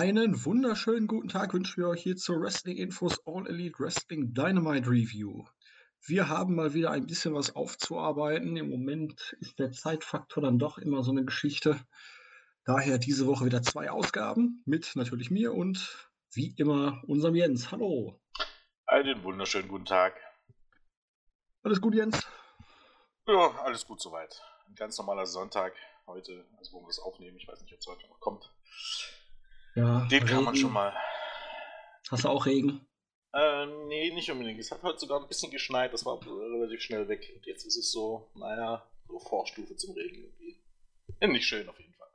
Einen wunderschönen guten Tag wünschen wir euch hier zur Wrestling Infos All Elite Wrestling Dynamite Review. Wir haben mal wieder ein bisschen was aufzuarbeiten. Im Moment ist der Zeitfaktor dann doch immer so eine Geschichte. Daher diese Woche wieder zwei Ausgaben mit natürlich mir und wie immer unserem Jens. Hallo. Einen wunderschönen guten Tag. Alles gut, Jens? Ja, alles gut soweit. Ein ganz normaler Sonntag heute, also wo wir das aufnehmen. Ich weiß nicht, ob es heute noch kommt. Ja. Den kann man Regen. schon mal. Hast du auch Regen? Äh, nee, nicht unbedingt. Es hat heute sogar ein bisschen geschneit, das war relativ schnell weg. Und jetzt ist es so, naja, so Vorstufe zum Regen irgendwie. Ja, nicht schön auf jeden Fall.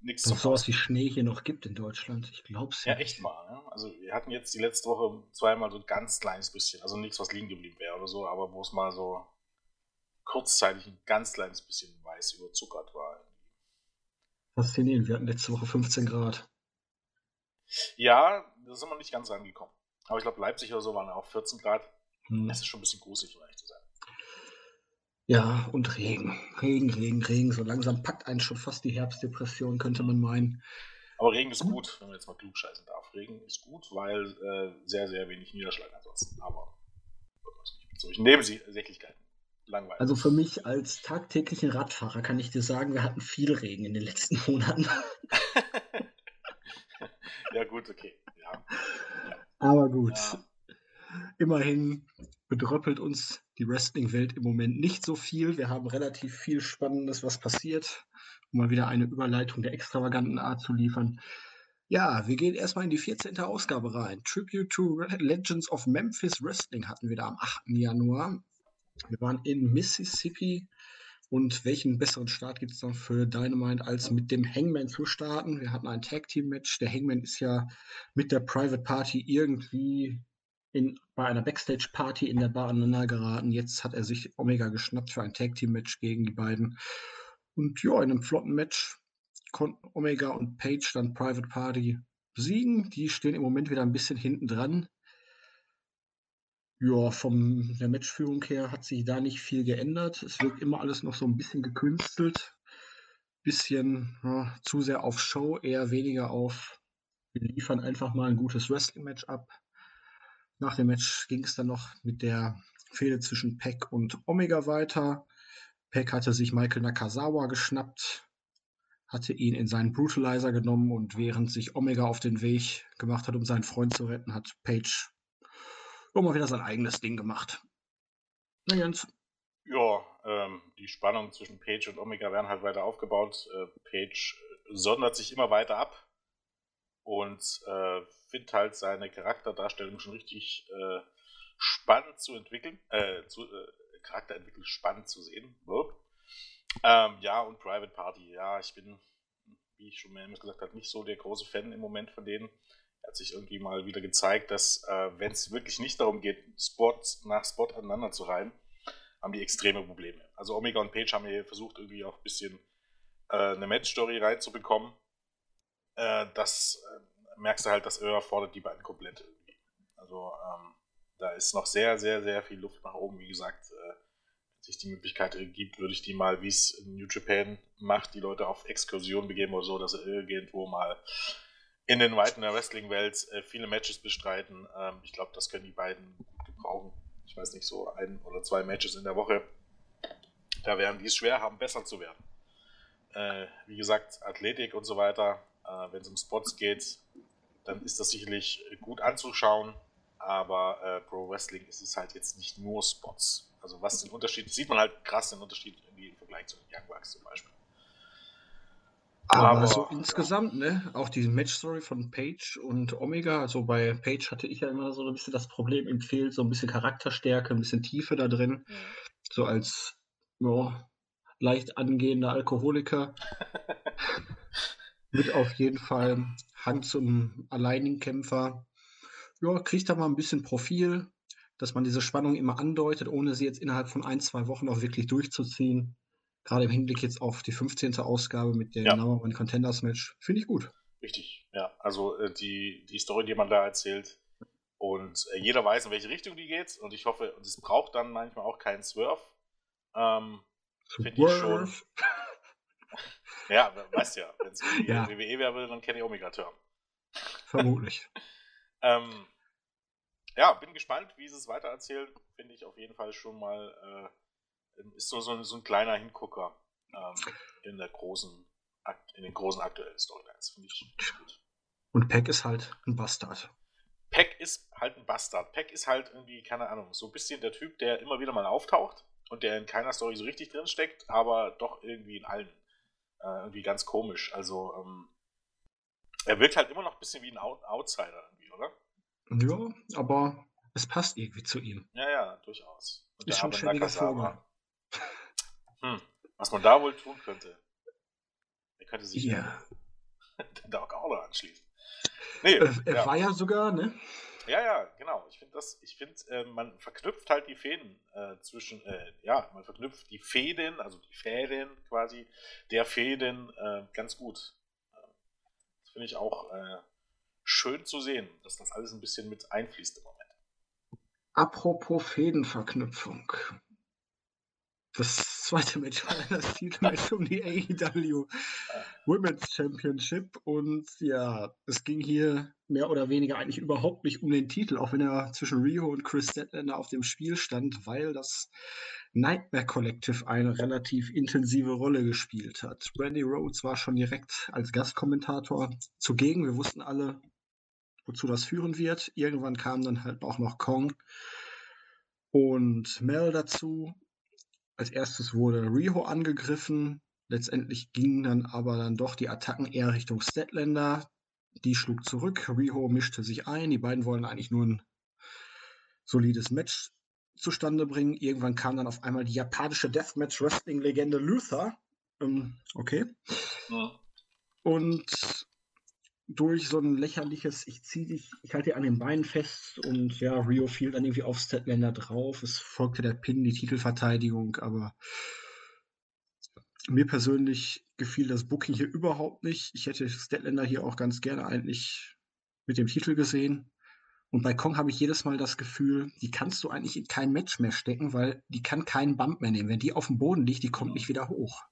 Nichts Dass es sowas wie Schnee hier noch gibt in Deutschland. Ich glaub's Ja, ja. echt mal. Ne? Also wir hatten jetzt die letzte Woche zweimal so ein ganz kleines bisschen, also nichts, was liegen geblieben wäre oder so, aber wo es mal so kurzzeitig ein ganz kleines bisschen weiß überzuckert war. Faszinierend. Wir hatten letzte Woche 15 Grad. Ja, da sind wir nicht ganz rangekommen. Aber ich glaube, Leipzig oder so waren auch 14 Grad. Hm. Das ist schon ein bisschen gruselig, um ehrlich zu sein. Ja, und Regen. Regen, Regen, Regen. So langsam packt einen schon fast die Herbstdepression, könnte man meinen. Aber Regen ist gut, wenn man jetzt mal klug scheißen darf. Regen ist gut, weil äh, sehr, sehr wenig Niederschlag ansonsten. Aber mit solchen Nebensächlichkeiten. Langweilig. Also für mich als tagtäglichen Radfahrer kann ich dir sagen, wir hatten viel Regen in den letzten Monaten. ja, gut, okay. Ja. Aber gut. Ja. Immerhin bedröppelt uns die Wrestling-Welt im Moment nicht so viel. Wir haben relativ viel Spannendes, was passiert, um mal wieder eine Überleitung der extravaganten Art zu liefern. Ja, wir gehen erstmal in die 14. Ausgabe rein. Tribute to Legends of Memphis Wrestling hatten wir da am 8. Januar. Wir waren in Mississippi. Und welchen besseren Start gibt es dann für Dynamite, als mit dem Hangman zu starten? Wir hatten ein Tag-Team-Match. Der Hangman ist ja mit der Private Party irgendwie in, bei einer Backstage-Party in der Bar aneinander geraten. Jetzt hat er sich Omega geschnappt für ein Tag-Team-Match gegen die beiden. Und ja, in einem flotten Match konnten Omega und Page dann Private Party besiegen. Die stehen im Moment wieder ein bisschen hinten dran. Ja, von der Matchführung her hat sich da nicht viel geändert. Es wirkt immer alles noch so ein bisschen gekünstelt. Bisschen ja, zu sehr auf Show, eher weniger auf, wir liefern einfach mal ein gutes Wrestling-Match ab. Nach dem Match ging es dann noch mit der Fehde zwischen Peck und Omega weiter. Peck hatte sich Michael Nakazawa geschnappt, hatte ihn in seinen Brutalizer genommen und während sich Omega auf den Weg gemacht hat, um seinen Freund zu retten, hat Page auch mal wieder sein eigenes Ding gemacht. Na Jens, Ja, ähm, die Spannung zwischen Page und Omega werden halt weiter aufgebaut. Äh, Page sondert sich immer weiter ab und äh, findet halt seine Charakterdarstellung schon richtig äh, spannend zu entwickeln, äh, zu, äh, Charakterentwicklung spannend zu sehen. Ähm, ja, und Private Party, ja, ich bin, wie ich schon mehrmals gesagt habe, nicht so der große Fan im Moment von denen. Hat sich irgendwie mal wieder gezeigt, dass äh, wenn es wirklich nicht darum geht, Spot nach Spot aneinander zu reihen, haben die extreme Probleme. Also Omega und Page haben hier versucht, irgendwie auch ein bisschen äh, eine Match-Story reinzubekommen. Äh, das äh, merkst du halt, das überfordert die beiden komplett irgendwie. Also ähm, da ist noch sehr, sehr, sehr viel Luft nach oben. Wie gesagt, äh, wenn sich die Möglichkeit gibt, würde ich die mal, wie es New Japan macht, die Leute auf Exkursion begeben oder so, dass sie irgendwo mal in den Weiten der Wrestling-Welt äh, viele Matches bestreiten. Ähm, ich glaube, das können die beiden gut gebrauchen. Ich weiß nicht, so ein oder zwei Matches in der Woche. Da werden die es schwer haben, besser zu werden. Äh, wie gesagt, Athletik und so weiter, äh, wenn es um Spots geht, dann ist das sicherlich gut anzuschauen. Aber Pro Wrestling ist es halt jetzt nicht nur Spots. Also was den Unterschied, sieht man halt krass den Unterschied im Vergleich zu Young Bucks zum Beispiel. Aber, Aber, so insgesamt, ne, auch die Match-Story von Page und Omega, also bei Page hatte ich ja immer so ein bisschen das Problem, ihm fehlt so ein bisschen Charakterstärke, ein bisschen Tiefe da drin. Mhm. So als ja, leicht angehender Alkoholiker mit auf jeden Fall Hang zum alleinigen Kämpfer. Ja, kriegt da mal ein bisschen Profil, dass man diese Spannung immer andeutet, ohne sie jetzt innerhalb von ein, zwei Wochen auch wirklich durchzuziehen. Gerade im Hinblick jetzt auf die 15. Ausgabe mit dem Ja. Number One Contenders Match. Finde ich gut. Richtig, ja. Also äh, die, die Story, die man da erzählt. Und äh, jeder weiß, in welche Richtung die geht. Und ich hoffe, und es braucht dann manchmal auch keinen Swerve. Ähm, Finde ich schon. Ja, we- weißt ja, wenn es Ja. WWE wäre, dann kenne ich Omega Term. Vermutlich. ähm, ja, bin gespannt, wie sie es weitererzählen. Finde ich auf jeden Fall schon mal, äh, ist so, so, so ein kleiner Hingucker ähm, in der großen, in den großen aktuellen Storylines. Finde ich gut. Und Peck ist halt ein Bastard. Peck ist halt ein Bastard. Peck ist halt irgendwie, keine Ahnung, so ein bisschen der Typ, der immer wieder mal auftaucht und der in keiner Story so richtig drin steckt, aber doch irgendwie in allen. Äh, irgendwie ganz komisch. Also, ähm, er wirkt halt immer noch ein bisschen wie ein Outsider irgendwie, oder? Ja, aber es passt irgendwie zu ihm. Ja, ja, durchaus. Und ist schon ein ständiger Vogel. Hm, was man da wohl tun könnte. Er könnte sich ja. den Dark Order anschließen. Nee, äh, er ja. war ja sogar, ne? Ja, ja, genau. Ich finde das, ich finde, äh, man verknüpft halt die Fäden äh, zwischen, äh, ja, man verknüpft die Fäden, also die Fäden quasi, der Fäden äh, ganz gut. Das finde ich auch äh, schön zu sehen, dass das alles ein bisschen mit einfließt im Moment. Apropos Fädenverknüpfung. Das zweite Match war das Titelmatch um die AEW Women's Championship und ja, es ging hier mehr oder weniger eigentlich überhaupt nicht um den Titel, auch wenn er zwischen Rio und Chris Statlander auf dem Spiel stand, weil das Nightmare Collective eine relativ intensive Rolle gespielt hat. Brandy Rhodes war schon direkt als Gastkommentator zugegen. Wir wussten alle, wozu das führen wird. Irgendwann kam dann halt auch noch Kong und Mel dazu als erstes wurde Riho angegriffen. Letztendlich gingen dann aber dann doch die Attacken eher Richtung Statlander. Die schlug zurück. Riho mischte sich ein. Die beiden wollen eigentlich nur ein solides Match zustande bringen. Irgendwann kam dann auf einmal die japanische Deathmatch-Wrestling-Legende Luther. Ähm, okay. Ja. Und durch so ein lächerliches, ich ziehe dich, ich halte dir an den Beinen fest und ja, Rio fiel dann irgendwie auf Statlander drauf. Es folgte der Pin, die Titelverteidigung, aber mir persönlich gefiel das Booking hier überhaupt nicht. Ich hätte Statlander hier auch ganz gerne eigentlich mit dem Titel gesehen. Und bei Kong habe ich jedes Mal das Gefühl, die kannst du eigentlich in kein Match mehr stecken, weil die kann keinen Bump mehr nehmen. Wenn die auf dem Boden liegt, die kommt nicht wieder hoch.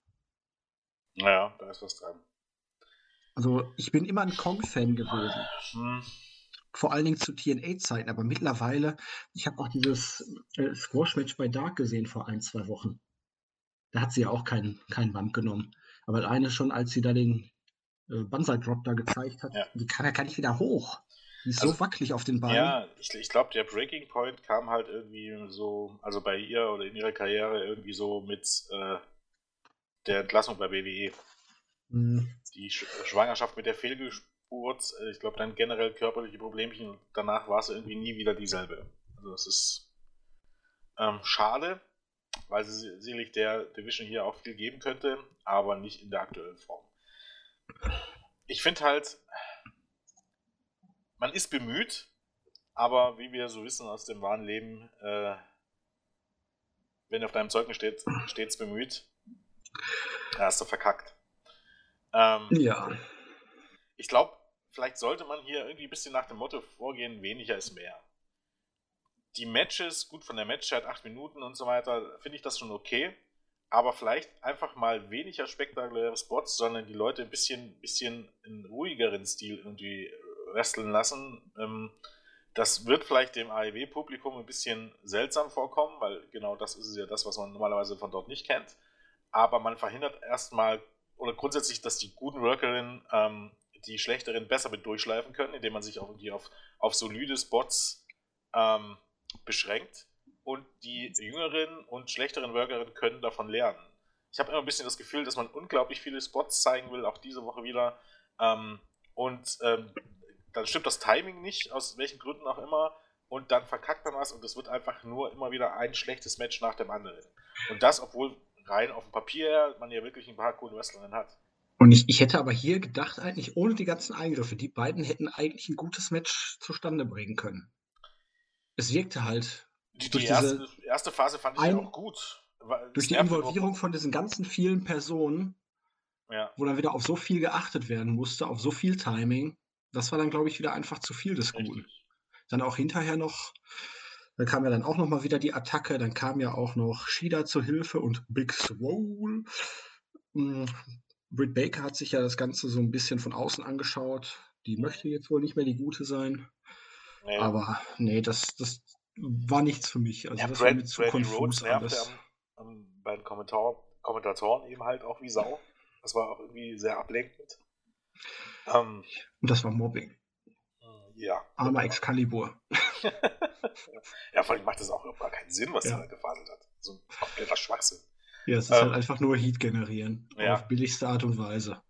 Naja, da ist was dran. Also ich bin immer ein Kong-Fan gewesen. Hm. Vor allen Dingen zu TNA-Zeiten, aber mittlerweile, ich habe auch dieses äh, Squash-Match bei Dark gesehen vor ein, zwei Wochen. Da hat sie ja auch keinen kein Bump genommen. Aber alleine schon, als sie da den äh, Banzai-Drop da gezeigt hat, ja. die kann ja gar nicht wieder hoch. Die ist also, so wackelig auf den Beinen. Ja, ich, ich glaube, der Breaking Point kam halt irgendwie so, also bei ihr oder in ihrer Karriere irgendwie so mit äh, der Entlassung bei WWE. Mhm. Die Sch Schwangerschaft mit der Fehlgeburt, äh, ich glaube dann generell körperliche Problemchen danach war es irgendwie nie wieder dieselbe. Also das ist ähm, schade, weil sie sicherlich der Division hier auch viel geben könnte, aber nicht in der aktuellen Form. Ich finde halt, man ist bemüht, aber wie wir so wissen aus dem wahren Leben, äh, wenn auf deinem Zeugnis steht, stets bemüht, da hast du verkackt. Ähm, ja. Ich glaube, vielleicht sollte man hier irgendwie ein bisschen nach dem Motto vorgehen, weniger ist mehr. Die Matches, gut von der Matchzeit, acht Minuten und so weiter, finde ich das schon okay. Aber vielleicht einfach mal weniger spektakuläre Spots, sondern die Leute ein bisschen, bisschen in ruhigeren Stil irgendwie wresteln lassen. Ähm, das wird vielleicht dem AEW-Publikum ein bisschen seltsam vorkommen, weil genau das ist ja das, was man normalerweise von dort nicht kennt. Aber man verhindert erstmal oder grundsätzlich, dass die guten Workerinnen ähm, die schlechteren besser mit durchschleifen können, indem man sich auch irgendwie auf, auf solide Spots ähm, beschränkt. Und die jüngeren und schlechteren Workerinnen können davon lernen. Ich habe immer ein bisschen das Gefühl, dass man unglaublich viele Spots zeigen will, auch diese Woche wieder. Ähm, und ähm, dann stimmt das Timing nicht, aus welchen Gründen auch immer. Und dann verkackt man was und es wird einfach nur immer wieder ein schlechtes Match nach dem anderen. Und das, obwohl rein auf dem Papier man ja wirklich ein paar coole Wrestlerinnen hat. Und ich, ich hätte aber hier gedacht, eigentlich ohne die ganzen Eingriffe, die beiden hätten eigentlich ein gutes Match zustande bringen können. Es wirkte halt. Die, die erste, erste, Phase fand ich ein, auch gut. Durch die Involvierung von diesen ganzen vielen Personen, ja. wo dann wieder auf so viel geachtet werden musste, auf so viel Timing, das war dann, glaube ich, wieder einfach zu viel des Guten. Dann auch hinterher noch dann kam ja dann auch noch mal wieder die Attacke. Dann kam ja auch noch Shida zur Hilfe und Big Swole. Hm, Britt Baker hat sich ja das Ganze so ein bisschen von außen angeschaut. Die möchte jetzt wohl nicht mehr die gute sein. Nee. Aber nee, das, das war nichts für mich. Also ja, das Brad, war mir zu Brady konfus nervte am, am, bei den Kommentar Kommentatoren eben halt auch wie Sau. Das war auch irgendwie sehr ablenkend. Ähm, Und das war Mobbing. Ja. Armer Excalibur. ja, vor allem macht das auch überhaupt gar keinen Sinn, was ja. er da gefaselt hat. So ein kompletter Schwachsinn. Ja, es ist halt ähm, halt einfach nur Heat generieren. Ja. Auf billigste Art und Weise.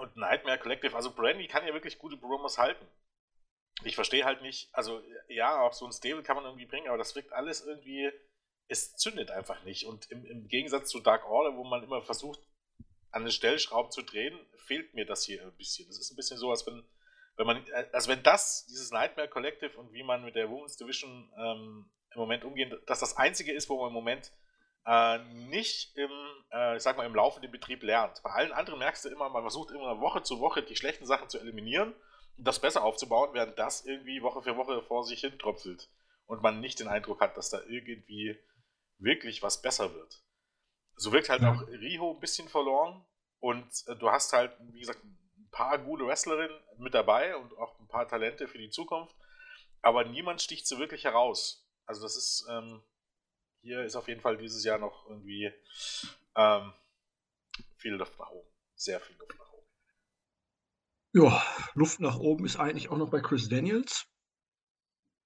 Und Nightmare Collective, also Brandy kann ja wirklich gute Promos halten. Ich verstehe halt nicht, also ja, auch so ein Stable kann man irgendwie bringen, aber das wirkt alles irgendwie, es zündet einfach nicht. Und im, im Gegensatz zu Dark Order, wo man immer versucht, an den Stellschrauben zu drehen, fehlt mir das hier ein bisschen. Das ist ein bisschen so, als wenn, wenn man, also wenn das, dieses Nightmare Collective und wie man mit der Women's Division ähm, im Moment umgehen, dass das einzige ist, wo man im Moment äh, nicht im, äh, ich sag mal, im laufenden Betrieb lernt. Bei allen anderen merkst du immer, man versucht immer Woche zu Woche die schlechten Sachen zu eliminieren und das besser aufzubauen, während das irgendwie Woche für Woche vor sich hin tröpfelt und man nicht den Eindruck hat, dass da irgendwie wirklich was besser wird. So wirkt halt ja. auch Riho ein bisschen verloren und äh, du hast halt, wie gesagt, paar gute Wrestlerinnen mit dabei und auch ein paar Talente für die Zukunft, aber niemand sticht so wirklich heraus. Also das ist, ähm, hier ist auf jeden Fall dieses Jahr noch irgendwie ähm, viel Luft nach oben. Sehr viel Luft nach oben. Ja, Luft nach oben ist eigentlich auch noch bei Chris Daniels.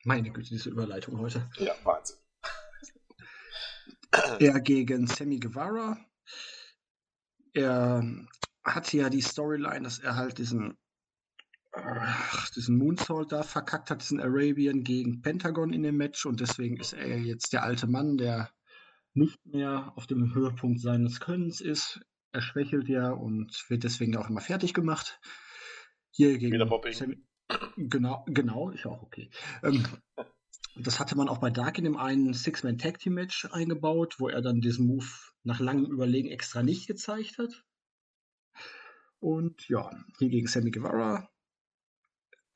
Meine Güte, diese Überleitung heute. Ja, Wahnsinn. er gegen Sammy Guevara. Er hatte ja die Storyline, dass er halt diesen diesen Moonsault da verkackt hat, diesen Arabian gegen Pentagon in dem Match und deswegen ist er jetzt der alte Mann, der nicht mehr auf dem Höhepunkt seines Könnens ist. Er schwächelt ja und wird deswegen auch immer fertig gemacht. Hier gegen Wieder Bobbing. Genau, genau, ist auch okay. Ähm, das hatte man auch bei Dark in dem einen Six-Man Tag Team Match eingebaut, wo er dann diesen Move nach langem Überlegen extra nicht gezeigt hat. Und ja, hier gegen Sammy Guevara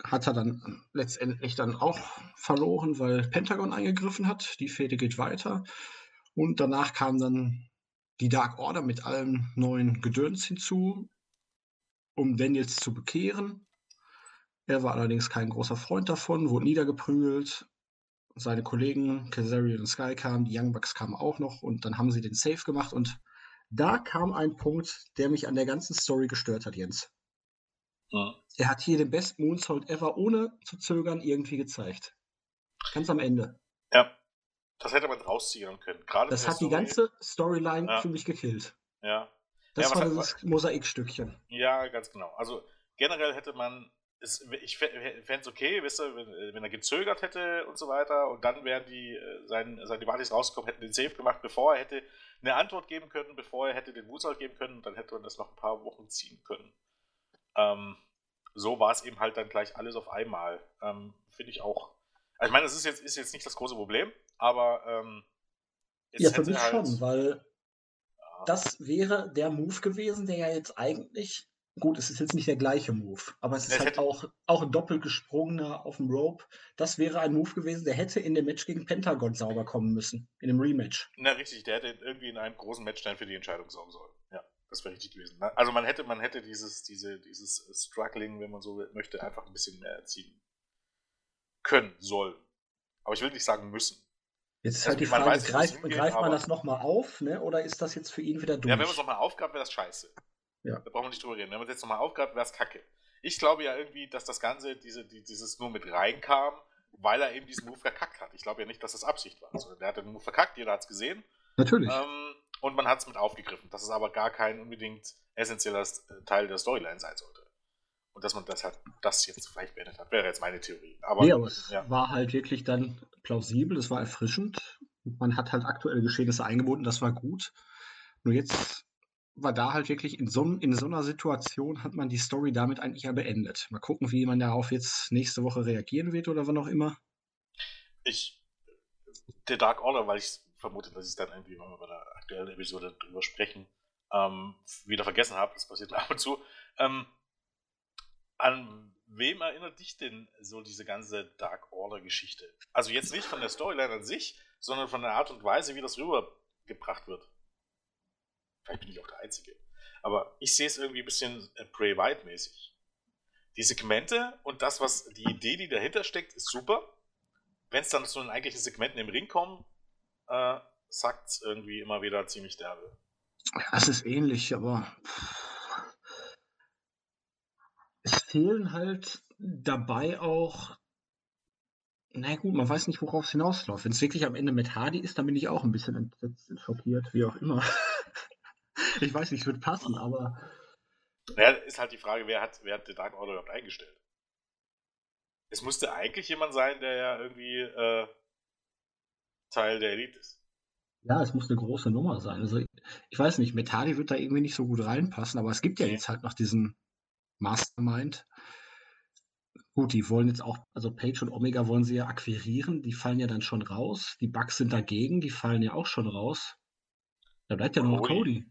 hat er dann letztendlich dann auch verloren, weil Pentagon eingegriffen hat. Die Fehde geht weiter. Und danach kam dann die Dark Order mit allem neuen Gedöns hinzu, um Daniels zu bekehren. Er war allerdings kein großer Freund davon, wurde niedergeprügelt. Seine Kollegen Kazarian und Sky kamen, die Young Bucks kamen auch noch und dann haben sie den Safe gemacht und da kam ein Punkt, der mich an der ganzen Story gestört hat, Jens. Mhm. Er hat hier den besten Moonsault ever ohne zu zögern irgendwie gezeigt. Ganz am Ende. Ja. Das hätte man rausziehen können. Gerade das hat Story. die ganze Storyline ja. für mich gekillt. Ja. Das ja, war das Mosaikstückchen. Ja, ganz genau. Also generell hätte man es, ich fände es okay, wisst ihr, wenn, wenn, er gezögert hätte und so weiter und dann wären die, äh, sein, seine Debatis rausgekommen, hätten den Safe gemacht, bevor er hätte eine Antwort geben können, bevor er hätte den Moonsault geben können und dann hätte man das noch ein paar Wochen ziehen können. Ähm, so war es eben halt dann gleich alles auf einmal. Ähm, Finde ich auch. Also ich meine, das ist jetzt, ist jetzt nicht das große Problem, aber ähm, ja, für mich halt, schon, weil ja. das wäre der Move gewesen, der ja jetzt eigentlich, gut, es ist jetzt nicht der gleiche Move, aber es ist ja, halt auch, auch ein doppelt gesprungener auf dem Rope. Das wäre ein Move gewesen, der hätte in dem Match gegen Pentagon sauber kommen müssen, in dem Rematch. Na richtig, der hätte irgendwie in einem großen Match dann für die Entscheidung sorgen sollen. Ja. Das wäre richtig gewesen. Ne? Also man hätte, man hätte dieses, diese, dieses Struggling, wenn man so möchte, einfach ein bisschen mehr erziehen können, sollen. Aber ich will nicht sagen müssen. Jetzt ist also halt die Frage, weiß, greift, greift man das nochmal auf, ne? oder ist das jetzt für ihn wieder durch? Ja, wenn man es nochmal aufgab, wäre das scheiße. Ja. Da brauchen wir nicht drüber reden. Wenn man es jetzt nochmal aufgab, wäre es kacke. Ich glaube ja irgendwie, dass das Ganze, diese, die, dieses nur mit reinkam, weil er eben diesen Move verkackt hat. Ich glaube ja nicht, dass das Absicht war. Also, der hat den Move verkackt, jeder hat es gesehen. Natürlich. Ähm, und man hat es mit aufgegriffen, dass es aber gar kein unbedingt essentieller Teil der Storyline sein sollte. Und dass man das halt, das jetzt vielleicht beendet hat, wäre jetzt meine Theorie. Aber, nee, aber es ja. war halt wirklich dann plausibel, es war erfrischend. Man hat halt aktuelle Geschehnisse eingebunden, das war gut. Nur jetzt war da halt wirklich in so, in so einer Situation hat man die Story damit eigentlich ja beendet. Mal gucken, wie man darauf jetzt nächste Woche reagieren wird oder wann auch immer. Ich, der Dark Order, weil ich vermute, dass ich dann irgendwie, wenn wir bei der aktuellen Episode drüber sprechen, ähm, wieder vergessen habe, das passiert ab und zu. Ähm, an wem erinnert dich denn so diese ganze Dark Order-Geschichte? Also jetzt nicht von der Storyline an sich, sondern von der Art und Weise, wie das rübergebracht wird. Vielleicht bin ich auch der Einzige. Aber ich sehe es irgendwie ein bisschen äh, Bray White-mäßig. die Segmente und das, was die Idee, die dahinter steckt, ist super. Wenn es dann zu den eigentlichen Segmenten im Ring kommt, äh, sackt es irgendwie immer wieder ziemlich derbe. Es ist ähnlich, aber es fehlen halt dabei auch na gut, man weiß nicht, worauf es hinausläuft. Wenn es wirklich am Ende mit Hardy ist, dann bin ich auch ein bisschen entsetzt, schockiert, wie auch immer. Ich weiß nicht, es wird passen, aber Ja, ist halt die Frage, wer hat, wer hat den Dark Order überhaupt eingestellt? Es musste eigentlich jemand sein, der ja irgendwie äh, Teil der Elite ist. ja, es muss eine große Nummer sein. Also, ich weiß nicht, Hardy wird da irgendwie nicht so gut reinpassen, aber es gibt ja Nee. jetzt halt noch diesen Mastermind. Gut, die wollen jetzt auch, also Page und Omega wollen sie ja akquirieren, die fallen ja dann schon raus. Die Bugs sind dagegen, die fallen ja auch schon raus. Da bleibt ja nur noch. Cody.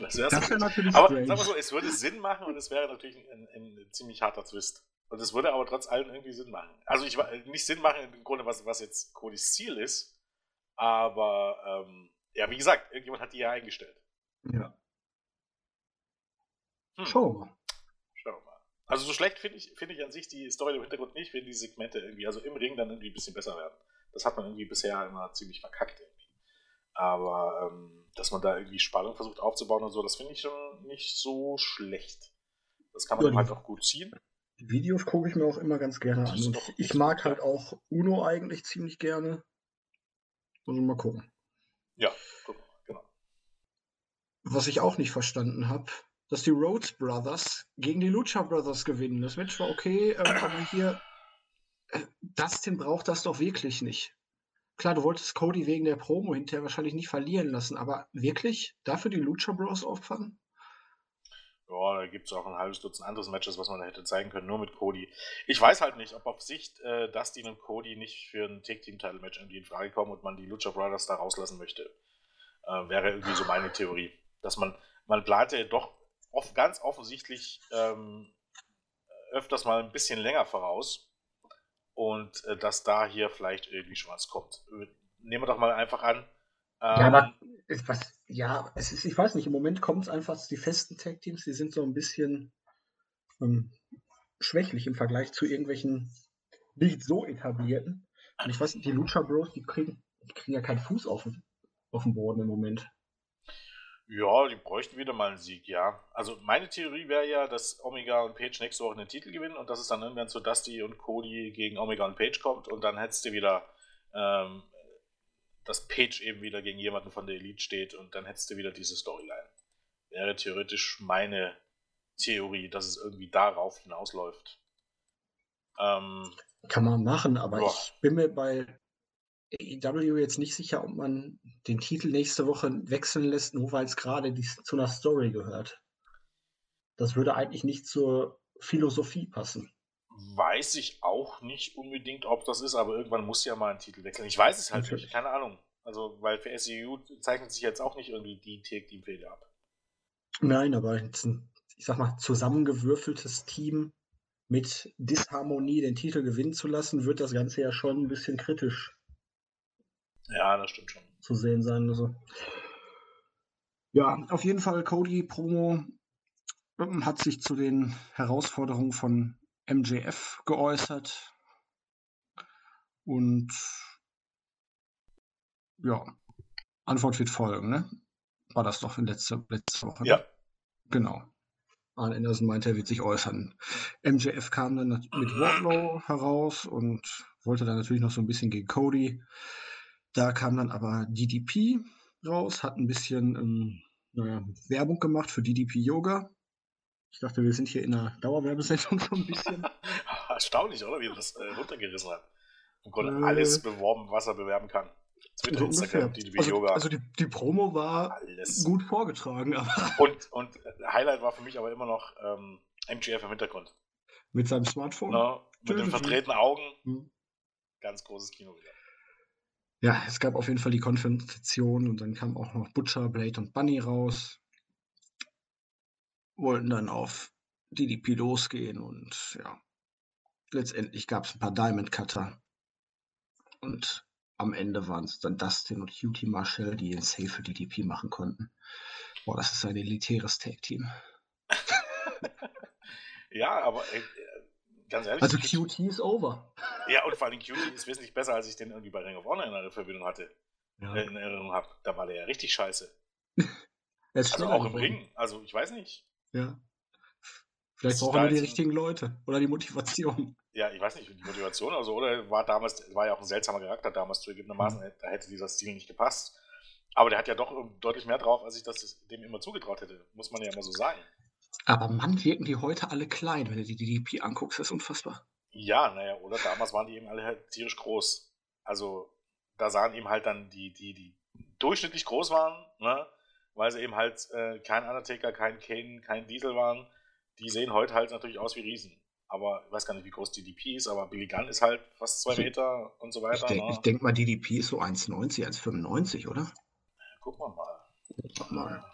Das wäre Das wäre natürlich Aber strange. sag mal so, es würde Sinn machen und es wäre natürlich ein, ein, ein ziemlich harter Twist. Und es würde aber trotz allem irgendwie Sinn machen. Also ich nicht Sinn machen im Grunde, was, was jetzt Codys Ziel ist, aber ähm, ja, wie gesagt, irgendjemand hat die ja eingestellt. Ja. Hm. Schauen wir. Schauen wir mal. Also so schlecht finde ich, finde ich an sich die Story im Hintergrund nicht, wenn die Segmente irgendwie, also im Ring dann irgendwie ein bisschen besser werden. Das hat man irgendwie bisher immer ziemlich verkackt irgendwie. Aber ähm, dass man da irgendwie Spannung versucht aufzubauen und so, das finde ich schon nicht so schlecht. Das kann man Ja, halt auch gut ziehen. Videos gucke ich mir auch immer ganz gerne an. Und ich mag halt auch Uno eigentlich ziemlich gerne. Also mal gucken. Ja, guck mal, genau. Was ich auch nicht verstanden habe, dass die Rhodes Brothers gegen die Lucha Brothers gewinnen. Das Match war okay, ähm, aber hier, äh, Dustin braucht das doch wirklich nicht. Klar, du wolltest Cody wegen der Promo hinterher wahrscheinlich nicht verlieren lassen, aber wirklich? Dafür die Lucha Bros opfern? Ja, da gibt es auch ein halbes Dutzend anderes Matches, was man da hätte zeigen können, nur mit Cody. Ich weiß halt nicht, ob auf Sicht äh, Dustin und Cody nicht für ein Tag-Team-Title-Match irgendwie in Frage kommen und man die Lucha Brothers da rauslassen möchte. Äh, wäre irgendwie so meine Theorie. Dass man, man plant ja doch oft, ganz offensichtlich ähm, öfters mal ein bisschen länger voraus und äh, dass da hier vielleicht irgendwie schon was kommt. Nehmen wir doch mal einfach an. Ja, ähm, aber es, was, ja, es ist, ich weiß nicht, im Moment kommt es einfach, die festen Tag-Teams, die sind so ein bisschen ähm, schwächlich im Vergleich zu irgendwelchen nicht so etablierten. Und ich weiß nicht, die Lucha Bros, die kriegen, die kriegen ja keinen Fuß auf, auf dem Boden im Moment. Ja, die bräuchten wieder mal einen Sieg, ja. Also meine Theorie wäre ja, dass Omega und Page nächste Woche den Titel gewinnen und dass es dann irgendwann zu Dusty und Cody gegen Omega und Page kommt und dann hättest du wieder, ähm, dass Page eben wieder gegen jemanden von der Elite steht und dann hättest du wieder diese Storyline. Wäre theoretisch meine Theorie, dass es irgendwie darauf hinausläuft. Ähm, Kann man machen, aber Ja. ich bin mir bei AEW jetzt nicht sicher, ob man den Titel nächste Woche wechseln lässt, nur weil es gerade zu einer Story gehört. Das würde eigentlich nicht zur Philosophie passen. weiß ich auch nicht unbedingt, ob das ist, aber irgendwann muss ja mal ein Titel wechseln. Ich weiß es halt Natürlich. nicht, keine Ahnung. Also, weil für SEU zeichnet sich jetzt auch nicht irgendwie die Tag-Team-Fehde ab. Nein, aber jetzt ein, ich sag mal, zusammengewürfeltes Team mit Disharmonie den Titel gewinnen zu lassen, wird das Ganze ja schon ein bisschen kritisch Ja, das stimmt schon. zu sehen sein. Also. Ja, auf jeden Fall Cody Promo ähm, hat sich zu den Herausforderungen von MJF geäußert. Und ja, Antwort wird folgen, ne? War das doch in letzter, letzte Woche? ne? Ja, Genau. Arn Anderson meinte, er wird sich äußern. MJF kam dann mit Wardlow heraus und wollte dann natürlich noch so ein bisschen gegen Cody. Da kam dann aber DDP raus, hat ein bisschen ähm, naja, Werbung gemacht für DDP Yoga. Ich dachte, wir sind hier in einer Dauerwerbesendung so ein bisschen. erstaunlich, oder? Wie er das äh, runtergerissen hat. Im Grunde Äh. alles beworben, was er bewerben kann. Twitter, so Instagram, die Also, Yoga, also die, die Promo war alles. gut vorgetragen, aber Und, und Highlight war für mich aber immer noch ähm, MGF im Hintergrund. mit seinem Smartphone. Ne? Mit den verdrehten Augen. Hm. Ganz großes Kino wieder. Ja, es gab auf jeden Fall die Konfrontation und dann kam auch noch Butcher, Blade und Bunny raus. Wollten dann auf DDP losgehen und ja, letztendlich gab es ein paar Diamond Cutter. Und am Ende waren es dann Dustin und Cutie Marshall, die den Save für DDP machen konnten. Boah, das ist ein elitäres Tag-Team. ja, aber ey, ganz ehrlich. Also QT ist over. Ja, und vor allem QT ist wesentlich besser, als ich den irgendwie bei Ring of Honor in der Verbindung hatte. Ja. Äh, in Erinnerung habe. Da war der ja richtig scheiße. also auch im Ring. Also ich weiß nicht. Ja. Vielleicht brauchen wir die richtigen Leute oder die Motivation. Ja, ich weiß nicht, die Motivation, also oder war damals, war ja auch ein seltsamer Charakter damals zugegebenermaßen, mhm. da hätte dieser Stil nicht gepasst. Aber der hat ja doch deutlich mehr drauf, als ich das dem immer zugetraut hätte, muss man ja immer so sagen. Aber Mann, wirken die heute alle klein, wenn du die DDP anguckst, das ist unfassbar. Ja, naja, oder damals waren die eben alle halt tierisch groß. Also da sahen eben halt dann die, die, die durchschnittlich groß waren, ne? weil sie eben halt äh, kein Undertaker, kein Kane, kein Diesel waren die sehen heute halt natürlich aus wie Riesen. Aber ich weiß gar nicht, wie groß DDP ist, aber Billy Gunn ist halt fast zwei Meter und so weiter. Ich denke ne? denk mal, DDP ist so 1,90, 1,95, oder? Gucken wir mal. Guck mal.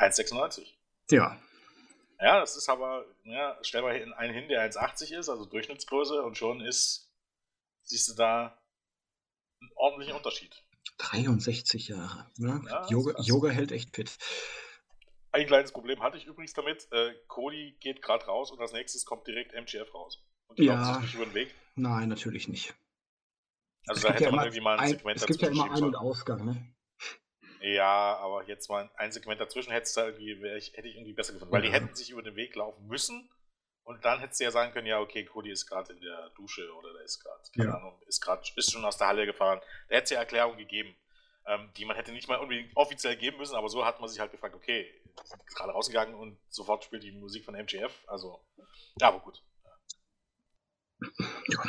1,96. Ja. Ja, das ist aber, ja, stell mal einen hin, der 1,80 ist, also Durchschnittsgröße, und schon ist, siehst du da einen ordentlichen Unterschied. 63 Jahre. Ne? Ja, Yoga, Yoga hält echt fit. Ein kleines Problem hatte ich übrigens damit. Äh, Cody geht gerade raus und als nächstes kommt direkt MGF raus. Und die ja, sich nicht über den Weg. Nein, natürlich nicht. Also es da hätte ja man irgendwie mal ein, Segment Es gibt ja immer Ein- und Ausgang, ne? Ja, aber jetzt mal ein Segment dazwischen hätte, da irgendwie, ich, hätte ich irgendwie besser gefunden. Weil die hätten sich über den Weg laufen müssen und dann hättest du ja sagen können, ja, okay, Cody ist gerade in der Dusche oder der ist gerade, keine ja. Ahnung, ist gerade, ist schon aus der Halle gefahren. Da hätte es ja Erklärungen gegeben, ähm, die man hätte nicht mal unbedingt offiziell geben müssen, aber so hat man sich halt gefragt, okay, sind gerade rausgegangen und sofort spielt die Musik von MGF. Also, ja, aber gut. Ja.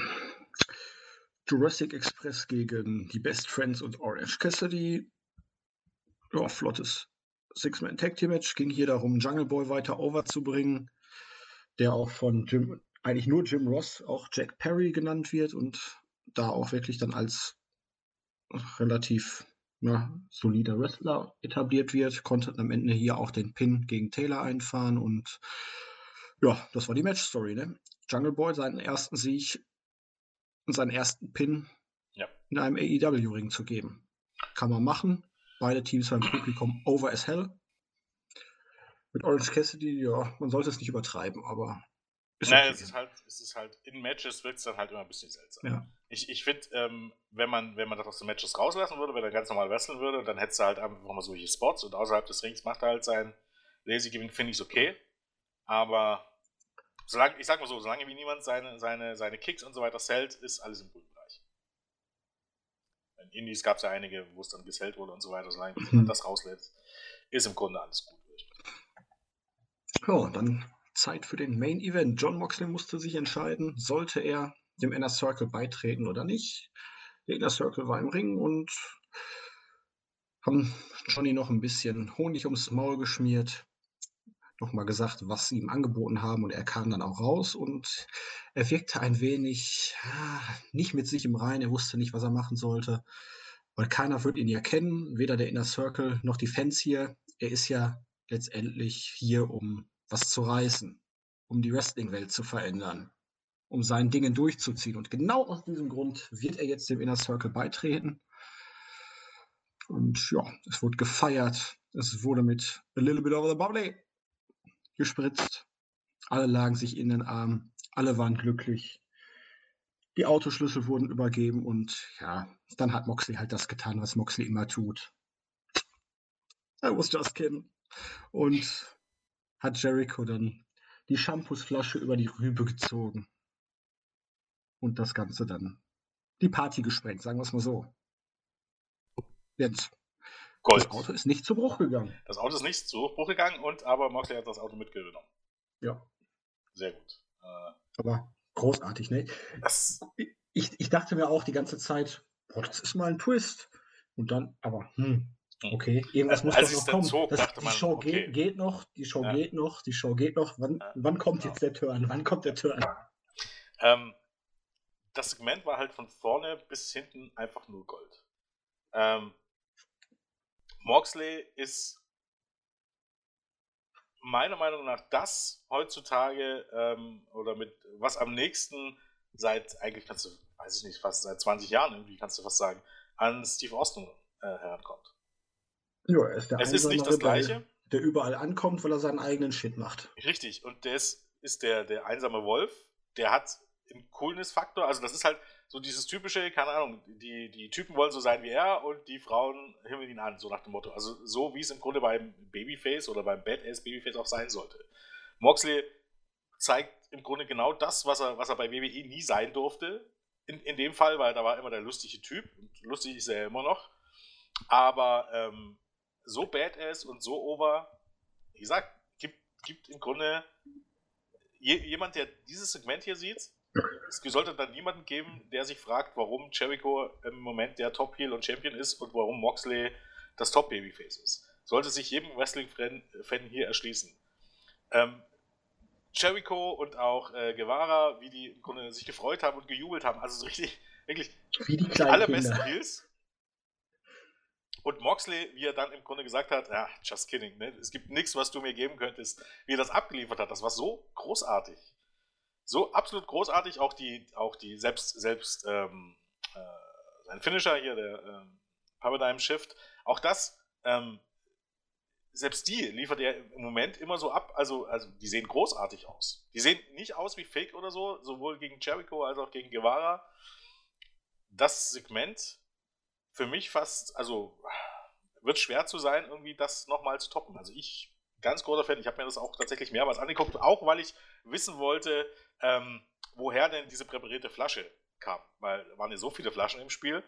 Jurassic Express gegen die Best Friends und Orange Cassidy. Ja, flottes Six-Man Tag Team Match. Ging hier darum, Jungle Boy weiter over zu bringen der auch von Jim, eigentlich nur Jim Ross, auch Jack Perry genannt wird und da auch wirklich dann als relativ ja, solider Wrestler etabliert wird, konnte am Ende hier auch den Pin gegen Taylor einfahren und ja, das war die Match-Story, ne? Jungle Boy seinen ersten Sieg und seinen ersten Pin ja. in einem AEW-Ring zu geben. Kann man machen. Beide Teams beim Publikum over as hell. Mit Orange Cassidy, ja, man sollte es nicht übertreiben, aber. Ist naja, okay. es ist halt, es ist halt, in Matches wird es dann halt immer ein bisschen seltsam. Ja. Ich, ich finde, ähm, wenn man, wenn man das aus den Matches rauslassen würde, wenn er ganz normal wresteln würde, dann hätte er halt einfach mal solche Spots und außerhalb des Rings macht er halt sein Lazy Giving, finde ich es okay. Aber solange, ich sag mal so, solange wie niemand seine, seine, seine Kicks und so weiter zählt, ist alles im Bereich. In Indies gab es ja einige, wo es dann gesellt wurde und so weiter, solange mhm. man das rauslässt, ist im Grunde alles gut. Ja, dann Zeit für den Main Event. John Moxley musste sich entscheiden, sollte er dem Inner Circle beitreten oder nicht. Der Inner Circle war im Ring und haben Johnny noch ein bisschen Honig ums Maul geschmiert, nochmal gesagt, was sie ihm angeboten haben und er kam dann auch raus und er wirkte ein wenig nicht mit sich im Rein, er wusste nicht, was er machen sollte, weil keiner wird ihn ja kennen, weder der Inner Circle noch die Fans hier. Er ist ja letztendlich hier, um was zu reißen, um die Wrestling-Welt zu verändern, um seinen Dingen durchzuziehen. Und genau aus diesem Grund wird er jetzt dem Inner Circle beitreten. Und ja, es wurde gefeiert. Es wurde mit a little bit of the bubbly gespritzt. Alle lagen sich in den Armen. Alle waren glücklich. Die Autoschlüssel wurden übergeben und ja, dann hat Moxley halt das getan, was Moxley immer tut. I was just kidding. Und hat Jericho dann die Shampoosflasche über die Rübe gezogen. Und das Ganze dann die Party gesprengt, sagen wir es mal so. Jetzt. Gold. Das Auto ist nicht zu Bruch gegangen. Das Auto ist nicht zu Bruch gegangen, und aber Moxley hat das Auto mitgenommen. Ja. Sehr gut. Äh, aber großartig, ne? Ich, ich dachte mir auch die ganze Zeit, boah, das ist mal ein Twist. Und dann, aber, hm, hm. Okay, irgendwas muss doch noch kommen. Zog, das, die man, Show okay. geht, geht, noch, die Show ja. geht noch, die Show geht noch. Wann, ja. wann kommt jetzt der Turn? Wann kommt der Turn? Ähm, das Segment war halt von vorne bis hinten einfach nur Gold. Ähm, Moxley ist meiner Meinung nach das heutzutage ähm, oder mit was am nächsten seit eigentlich kannst du, weiß ich nicht, fast seit 20 Jahren irgendwie kannst du fast sagen, an Steve Austin äh, herankommt. Ja, er ist der es ist nicht das Gleiche. der überall ankommt, weil er seinen eigenen Shit macht. Richtig, und der ist, ist der, der einsame Wolf, der hat einen Coolness-Faktor, also das ist halt so dieses typische, keine Ahnung, die, die Typen wollen so sein wie er und die Frauen himmeln ihn an, so nach dem Motto. Also so wie es im Grunde beim Babyface oder beim Badass Babyface auch sein sollte. Moxley zeigt im Grunde genau das, was er, was er bei WWE nie sein durfte. In, in dem Fall, weil da war immer der lustige Typ. Und lustig ist er ja immer noch. Aber ähm, so badass und so over, wie gesagt, gibt, gibt im Grunde je, jemand, der dieses Segment hier sieht, es sollte dann niemanden geben, der sich fragt, warum Jericho im Moment der Top Heel und Champion ist und warum Moxley das Top Babyface ist. Sollte sich jedem Wrestling-Fan hier erschließen. Ähm, Jericho und auch äh, Guevara, wie die im Grunde sich gefreut haben und gejubelt haben. Also so richtig, wirklich wie die alle besten Heels. Und Moxley, wie er dann im Grunde gesagt hat, ja, just kidding, ne? es gibt nichts, was du mir geben könntest, wie er das abgeliefert hat, das war so großartig. So absolut großartig, auch die, auch die selbst, selbst, ähm, äh, sein Finisher hier, der ähm, Paradigm Shift, auch das ähm, selbst die liefert er im Moment immer so ab. Also, also die sehen großartig aus. Die sehen nicht aus wie Fake oder so, sowohl gegen Jericho als auch gegen Guevara. Das Segment für mich fast, also wird schwer zu sein, irgendwie das nochmal zu toppen. Also ich, ganz großer Fan, ich habe mir das auch tatsächlich mehrmals angeguckt, auch weil ich wissen wollte, ähm, woher denn diese präparierte Flasche kam. Weil waren ja so viele Flaschen im Spiel.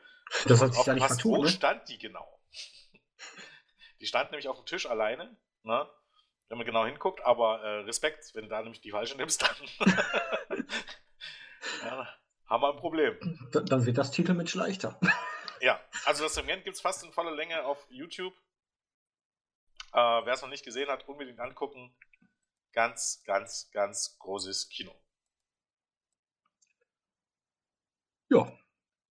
Das hat sich ja nicht vertun, Wo ne? stand die genau? Die stand nämlich auf dem Tisch alleine, ne? wenn man genau hinguckt, aber äh, Respekt, wenn du da nämlich die falsche nimmst, dann ja, haben wir ein Problem. Dann wird das Titelmatch leichter. Ja, also das Segment gibt es fast in voller Länge auf YouTube. Äh, Wer es noch nicht gesehen hat, unbedingt angucken. Ganz, ganz, ganz großes Kino. Ja,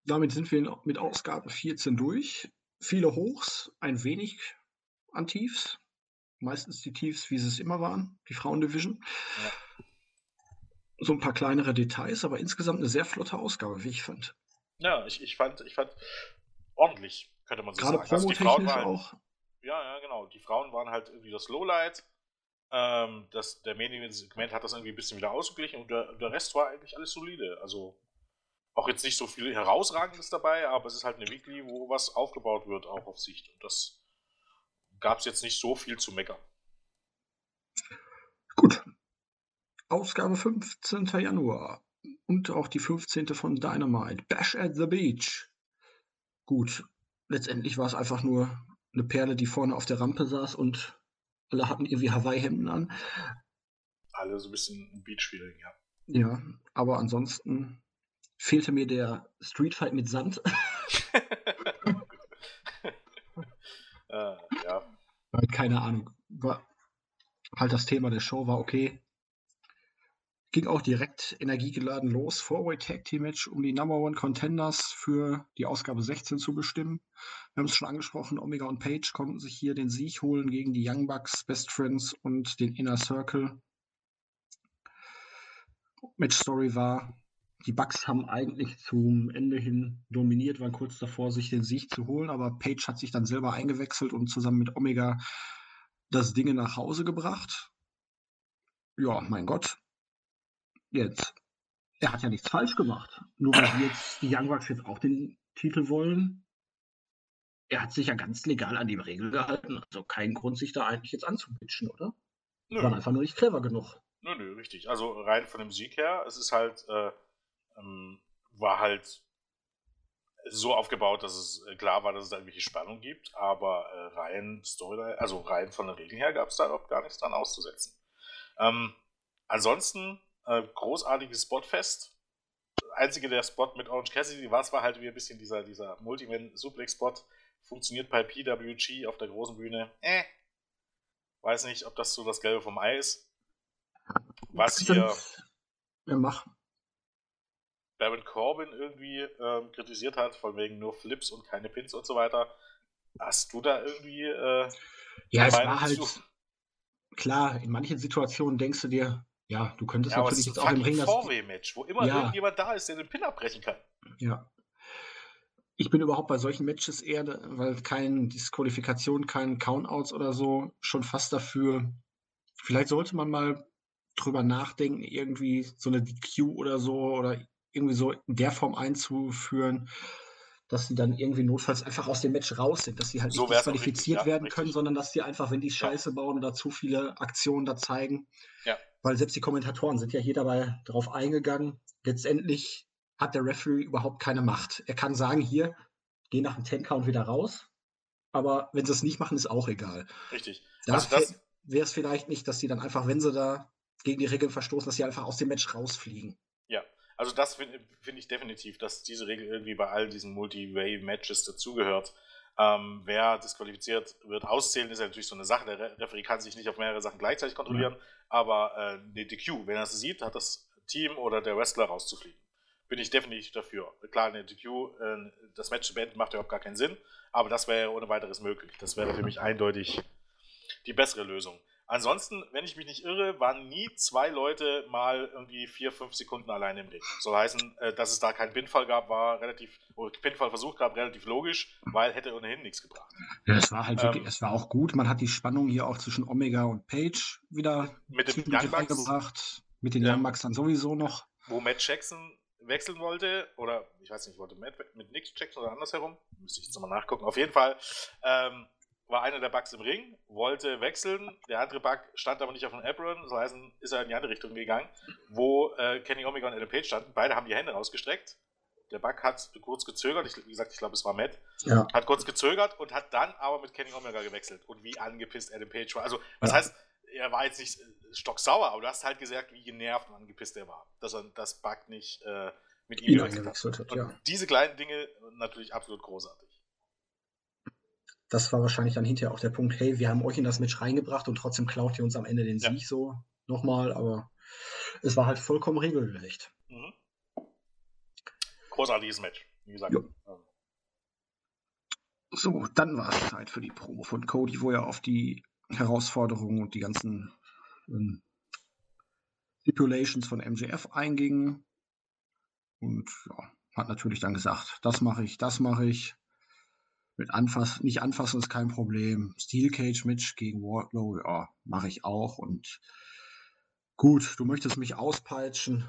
damit sind wir mit Ausgabe 14 durch. Viele Hochs, ein wenig an Tiefs. Meistens die Tiefs, wie sie es immer waren, die Frauendivision. Ja. So ein paar kleinere Details, aber insgesamt eine sehr flotte Ausgabe, wie ich fand. Ja, ich, ich, fand, ich fand ordentlich, könnte man so Gerade sagen. Also die Frauen waren, auch. Ja, ja, genau. Die Frauen waren halt irgendwie das Lowlight. Ähm, das, der Mediensegment hat das irgendwie ein bisschen wieder ausgeglichen und der, der Rest war eigentlich alles solide. Also auch jetzt nicht so viel Herausragendes dabei, aber es ist halt eine Weekly, wo was aufgebaut wird, auch auf Sicht. Und das gab es jetzt nicht so viel zu meckern. Gut. Ausgabe 15. Januar. Und auch die 15. von Dynamite. Bash at the Beach. Gut. Letztendlich war es einfach nur eine Perle, die vorne auf der Rampe saß und alle hatten irgendwie Hawaii-Hemden an. Alle so ein bisschen Beach-Feeling, ja. Ja, aber ansonsten fehlte mir der Streetfight mit Sand. äh, ja. Halt keine Ahnung. War halt das Thema der Show war okay. Ging auch direkt energiegeladen los. Four-Way Tag Team Match, um die Number One Contenders für die Ausgabe 16 zu bestimmen. Wir haben es schon angesprochen, Omega und Page konnten sich hier den Sieg holen gegen die Young Bucks, Best Friends und den Inner Circle. Match Story war, die Bucks haben eigentlich zum Ende hin dominiert, waren kurz davor, sich den Sieg zu holen, aber Page hat sich dann selber eingewechselt und zusammen mit Omega das Ding nach Hause gebracht. Ja, mein Gott. Jetzt. Er hat ja nichts falsch gemacht. Nur weil jetzt die Young Bucks jetzt auch den Titel wollen. Er hat sich ja ganz legal an die Regel gehalten. Also kein Grund, sich da eigentlich jetzt anzubitschen, oder? Nö. War einfach nur nicht clever genug. Nö, nö, richtig. Also rein von dem Sieg her, es ist halt äh, ähm, war halt so aufgebaut, dass es äh, klar war, dass es da irgendwelche Spannung gibt, aber äh, rein Storyline, also rein von den Regeln her gab es da überhaupt gar nichts dran auszusetzen. Ähm, ansonsten äh, großartiges Spotfest. Einzige der Spot mit Orange Cassidy war, es war halt wie ein bisschen dieser, dieser Multiman-Suplex-Spot. Funktioniert bei PWG auf der großen Bühne. Äh. Weiß nicht, ob das so das Gelbe vom Ei ist. Was hier. Ja, mach. Baron Corbin irgendwie ähm, kritisiert hat, von wegen nur Flips und keine Pins und so weiter. Hast du da irgendwie. Äh, ja, es war halt. Zu? Klar, in manchen Situationen denkst du dir, ja, du könntest ja, natürlich jetzt auch im Ring das. match wo immer ja. irgendjemand da ist, der den Pin abbrechen kann. Ja. Ich bin überhaupt bei solchen Matches eher, weil keine Disqualifikation, kein Countouts oder so, schon fast dafür. Vielleicht sollte man mal drüber nachdenken, irgendwie so eine DQ oder so oder irgendwie so in der Form einzuführen, dass sie dann irgendwie notfalls einfach aus dem Match raus sind, dass sie halt So nicht disqualifiziert richtig, ja, werden richtig. können, sondern dass sie einfach, wenn die Scheiße bauen oder zu viele Aktionen da zeigen, Ja. weil selbst die Kommentatoren sind ja hier dabei drauf eingegangen. Letztendlich hat der Referee überhaupt keine Macht. Er kann sagen, hier, geh nach dem 10-Count wieder raus, aber wenn sie es nicht machen, ist auch egal. Richtig. Da Also das, wäre es vielleicht nicht, dass sie dann einfach, wenn sie da gegen die Regeln verstoßen, dass sie einfach aus dem Match rausfliegen. Ja, also das finde find ich definitiv, dass diese Regel irgendwie bei all diesen Multi-Way-Matches dazugehört. Ähm, wer disqualifiziert wird, auszählen, ist ja natürlich so eine Sache. Der Re Referee kann sich nicht auf mehrere Sachen gleichzeitig kontrollieren, aber äh, eine DQ, wenn er es sieht, hat das Team oder der Wrestler rauszufliegen. Bin ich definitiv dafür. Klar, eine DQ, äh, das Match zu beenden, macht überhaupt gar keinen Sinn, aber das wäre ohne weiteres möglich. Das wäre für mich eindeutig die bessere Lösung. Ansonsten, wenn ich mich nicht irre, waren nie zwei Leute mal irgendwie vier, fünf Sekunden alleine im Ring. Soll heißen, äh, dass es da keinen Pinfall gab, war relativ, oder Pinfallversuch gab, relativ logisch, weil hätte ohnehin nichts gebracht. Ja, es war halt Ähm, wirklich, es war auch gut. Man hat die Spannung hier auch zwischen Omega und Page wieder Mit dem Young Bucks, reingebracht. Mit den Ja. Young Bucks dann sowieso noch. wo Matt Jackson wechseln wollte, oder ich weiß nicht, wollte Matt mit Nick Jackson oder andersherum, müsste ich jetzt nochmal nachgucken. Auf jeden Fall ähm, war einer der Bucks im Ring, wollte wechseln, der andere Buck stand aber nicht auf dem Apron, das heißt, ist er in die andere Richtung gegangen, wo äh, Kenny Omega und Adam Page standen. Beide haben die Hände rausgestreckt. Der Buck hat kurz gezögert, ich, wie gesagt, ich glaube, es war Matt, Ja. hat kurz gezögert und hat dann aber mit Kenny Omega gewechselt. Und wie angepisst Adam Page war. Also, was Ja. heißt, er war jetzt nicht äh, stocksauer, aber du hast halt gesagt, wie genervt und angepisst er war, dass er das Buck nicht äh, mit ihm gewechselt hat. hat, ja. diese kleinen Dinge natürlich absolut großartig. Das war wahrscheinlich dann hinterher auch der Punkt, hey, wir haben euch in das Match reingebracht und trotzdem klaut ihr uns am Ende den Ja. Sieg so nochmal, aber es war halt vollkommen regelgerecht. Mhm. Großartiges Match, wie gesagt. Jo. So, dann war es Zeit für die Promo von Cody, wo er auf die Herausforderungen und die ganzen ähm, Stipulations von MJF einging. Und ja, hat natürlich dann gesagt, das mache ich, das mache ich. Mit Anfassen, nicht anfassen ist kein Problem. Steel Cage Match gegen Wardlow, ja, mache ich auch. Und gut, du möchtest mich auspeitschen.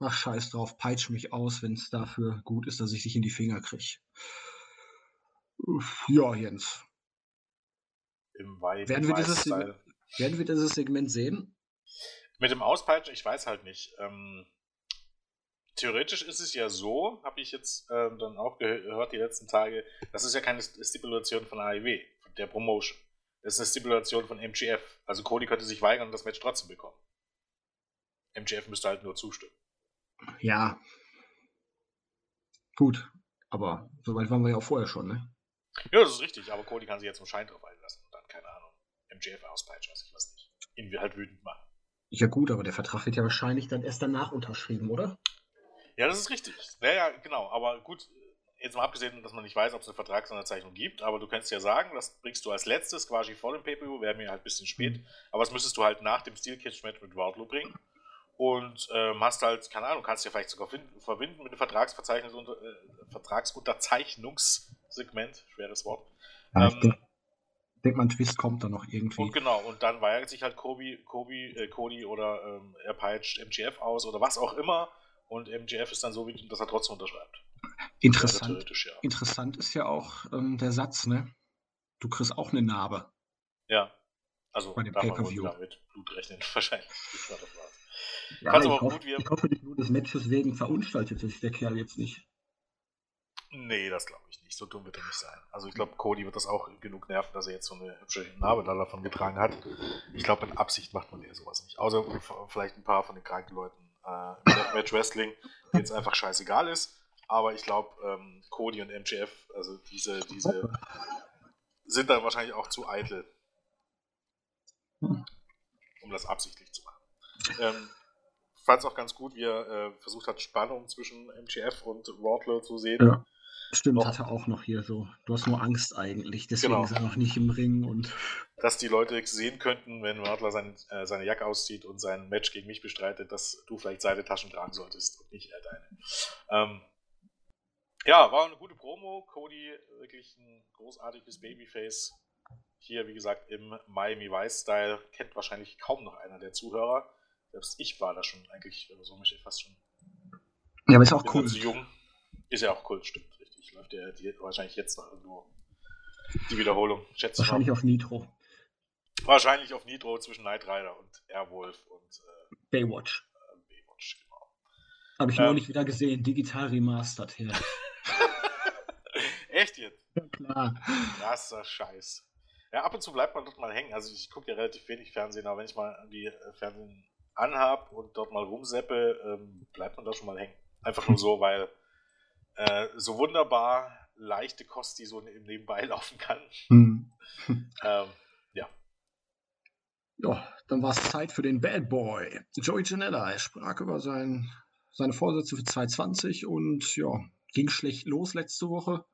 Ach, scheiß drauf, peitsch mich aus, wenn es dafür gut ist, dass ich dich in die Finger kriege. Ja, Jens. Im Wei Werden wir dieses. Werden wir dieses Segment sehen? Mit dem Auspeitschen, ich weiß halt nicht. Ähm, theoretisch ist es ja so, habe ich jetzt ähm, dann auch geh- gehört die letzten Tage, das ist ja keine Stipulation von AEW, der Promotion. Das ist eine Stipulation von MGF. Also Cody könnte sich weigern und das Match trotzdem bekommen. MGF müsste halt nur zustimmen. Ja. Gut. Aber soweit waren wir ja auch vorher schon, ne? Ja, das ist richtig, aber Cody kann sich jetzt im Schein drauf einlassen und dann, keine Ahnung, MGF auspeitschen, weiß ich was nicht. Ihn halt wütend machen. Ja gut, aber der Vertrag wird ja wahrscheinlich dann erst danach unterschrieben, oder? Ja, das ist richtig. Ja, ja, genau. Aber gut, jetzt mal abgesehen, dass man nicht weiß, ob es eine Vertragsunterzeichnung gibt, aber du kannst ja sagen, das bringst du als letztes quasi vor dem Pay-Per-View, wäre mir halt ein bisschen spät, aber das müsstest du halt nach dem Steel Cage Match mit Wardlow bringen und ähm, hast halt, keine Ahnung, kannst ja vielleicht sogar finden, verbinden mit dem Vertragsverzeichnis unter, äh, Vertragsunterzeichnungssegment, schweres Wort. Ja, ich Ähm, denke, denk mal, ein Twist kommt da noch irgendwie. Und genau, und dann weigert sich halt Kobe, Kobe, äh, Cody oder ähm, er peitscht MGF aus oder was auch immer. Und MGF ist dann so wütend, dass er trotzdem unterschreibt. Interessant. Theoretisch, ja. Interessant ist ja auch ähm, der Satz, ne? Du kriegst auch eine Narbe. Ja. Also Bei dem darf man wohl Pay-Per-View. mit Blut rechnen, wahrscheinlich. Ich. Ja, Kannst ich, hoffe, gut wir- ich hoffe nicht nur des Matches wegen verunstaltet sich der Kerl jetzt nicht. Nee, das glaube ich nicht. So dumm wird er nicht sein. Also ich glaube, Cody wird das auch genug nerven, dass er jetzt so eine hübsche Narbe da davon getragen hat. Ich glaube, in Absicht macht man eher sowas nicht. Außer f- vielleicht ein paar von den kranken Leuten äh, Deathmatch Wrestling, denen es einfach scheißegal ist. Aber ich glaube, ähm, Cody und MGF, also diese, diese sind dann wahrscheinlich auch zu eitel, um das absichtlich zu machen. Ähm, fand es auch ganz gut, wie er äh, versucht hat, Spannung zwischen MGF und Wardlow zu sehen. Ja. Stimmt, hat er auch noch hier so. Du hast nur Angst eigentlich, deswegen Genau. ist er noch nicht im Ring und dass die Leute sehen könnten, wenn Wardler sein, äh, seine Jacke auszieht und sein Match gegen mich bestreitet, dass du vielleicht seine Taschen tragen solltest und nicht er deine. Ähm, Ja, war eine gute Promo. Cody, wirklich ein großartiges Babyface. Hier, wie gesagt, im Miami Vice-Style. Kennt wahrscheinlich kaum noch einer der Zuhörer. Selbst ich war da schon eigentlich, so möchte ich fast schon. Ja, aber ist auch cool. Ist ja auch cool, stimmt, richtig. Läuft ja die, wahrscheinlich jetzt noch irgendwo die Wiederholung, schätze ich. Wahrscheinlich auf Nitro. Wahrscheinlich auf Nitro zwischen Knight Rider und Airwolf und äh, Baywatch. Äh, Baywatch, genau. Habe ich ähm, neulich wieder gesehen, digital remastered hier. Echt jetzt? Ja, klar. Krasser Scheiß. Ja, ab und zu bleibt man dort mal hängen. Also ich gucke ja relativ wenig Fernsehen, aber wenn ich mal die äh, Fernsehen anhab und dort mal rumseppe, ähm, bleibt man da schon mal hängen. Einfach nur so, weil äh, so wunderbar leichte Kost, die so im Nebenbei laufen kann. Hm. ähm, ja. Ja, dann war es Zeit für den Bad Boy. Joey Janella. Er sprach über sein, seine Vorsätze für 2020 und ja, ging schlecht los letzte Woche.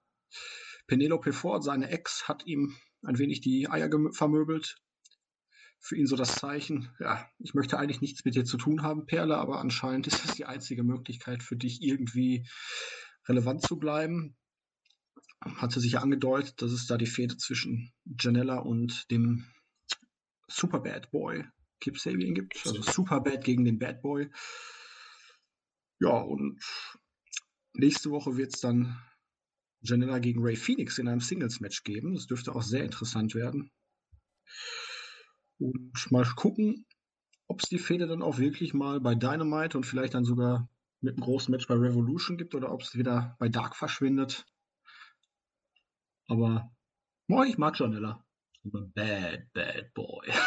Penelope Ford, seine Ex, hat ihm ein wenig die Eier vermöbelt. Für ihn so das Zeichen, ja, ich möchte eigentlich nichts mit dir zu tun haben, Perle, aber anscheinend ist das die einzige Möglichkeit für dich irgendwie relevant zu bleiben. Hatte sich ja angedeutet, dass es da die Fehde zwischen Janella und dem Super Bad Boy Kip Sabian gibt. Also Super Bad gegen den Bad Boy. Ja, und nächste Woche wird es dann Janella gegen Ray Phoenix in einem Singles-Match geben. Das dürfte auch sehr interessant werden. Und mal gucken, ob es die Fehde dann auch wirklich mal bei Dynamite und vielleicht dann sogar mit einem großen Match bei Revolution gibt oder ob es wieder bei Dark verschwindet. Aber boah, ich mag Janella. Bad, bad boy.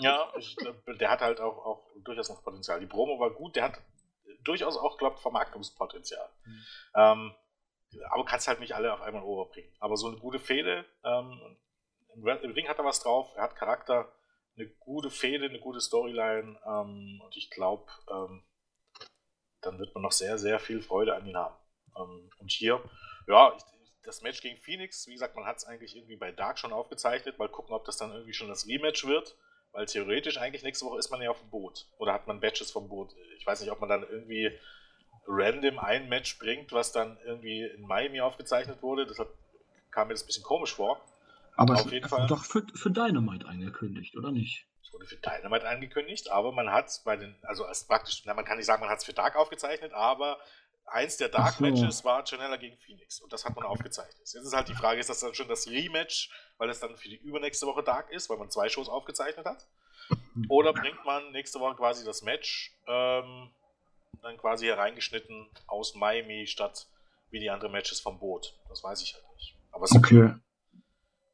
Ja, ich, der hat halt auch, auch durchaus noch Potenzial. Die Promo war gut, der hat durchaus auch, glaube ich, Vermarktungspotenzial. Mhm. Ähm, aber kannst halt nicht alle auf einmal overbringen. Aber so eine gute Fehde, ähm, im, Ring hat er was drauf, er hat Charakter, eine gute Fehde, eine gute Storyline ähm, und ich glaube, ähm, dann wird man noch sehr, sehr viel Freude an ihn haben. Ähm, und hier, ja, das Match gegen Phoenix, wie gesagt, man hat es eigentlich irgendwie bei Dark schon aufgezeichnet. Mal gucken, ob das dann irgendwie schon das Rematch wird. Weil theoretisch eigentlich nächste Woche ist man ja auf dem Boot. Oder hat man Batches vom Boot. Ich weiß nicht, ob man dann irgendwie random ein Match bringt, was dann irgendwie in Miami aufgezeichnet wurde. Deshalb kam mir das ein bisschen komisch vor. Aber auf jeden Fall. doch für, für Dynamite angekündigt, oder nicht? Es wurde für Dynamite angekündigt, aber man hat bei den, also als praktisch, na, man kann nicht sagen, man hat es für Dark aufgezeichnet, aber eins der Dark Matches so. war Janella gegen Phoenix und das hat man aufgezeichnet. Jetzt ist halt die Frage, ist das dann schon das Rematch, weil es dann für die übernächste Woche Dark ist, weil man zwei Shows aufgezeichnet hat? Oder bringt man nächste Woche quasi das Match ähm, dann quasi hereingeschnitten aus Miami statt wie die anderen Matches vom Boot. Das weiß ich halt nicht. Aber es okay.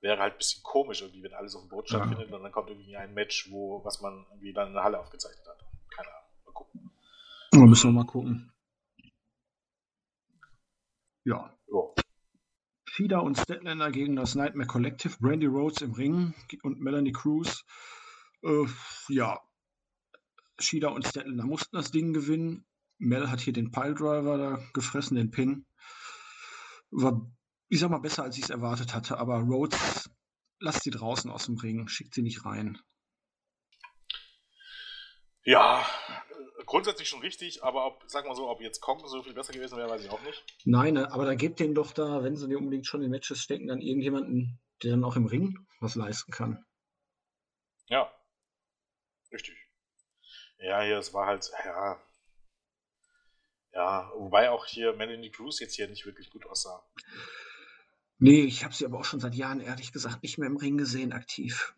Wäre halt ein bisschen komisch, irgendwie, wenn alles auf dem Boot stattfindet ja. und dann kommt irgendwie ein Match, wo, was man irgendwie dann in der Halle aufgezeichnet hat. Keine Ahnung. Mal gucken. Ja, müssen wir mal gucken. Ja. ja. Fida und Statlander gegen das Nightmare Collective, Brandy Rhodes im Ring und Melanie Cruz. Äh, ja, Shida und Statlander mussten das Ding gewinnen. Mel hat hier den Piledriver da gefressen, den Pin. War, ich sag mal, besser, als ich es erwartet hatte. Aber Rhodes, lasst sie draußen aus dem Ring, schickt sie nicht rein. Ja, grundsätzlich schon richtig, aber ob, sag mal so, ob jetzt kommen so viel besser gewesen wäre, weiß ich auch nicht. Nein, ne, aber da gebt denen doch da, wenn sie nicht unbedingt schon in Matches stecken, dann irgendjemanden, der dann auch im Ring was leisten kann. Ja, richtig. Ja, hier, es war halt, ja, ja, wobei auch hier Melanie Cruz jetzt hier nicht wirklich gut aussah. Nee, ich habe sie aber auch schon seit Jahren, ehrlich gesagt, nicht mehr im Ring gesehen, aktiv.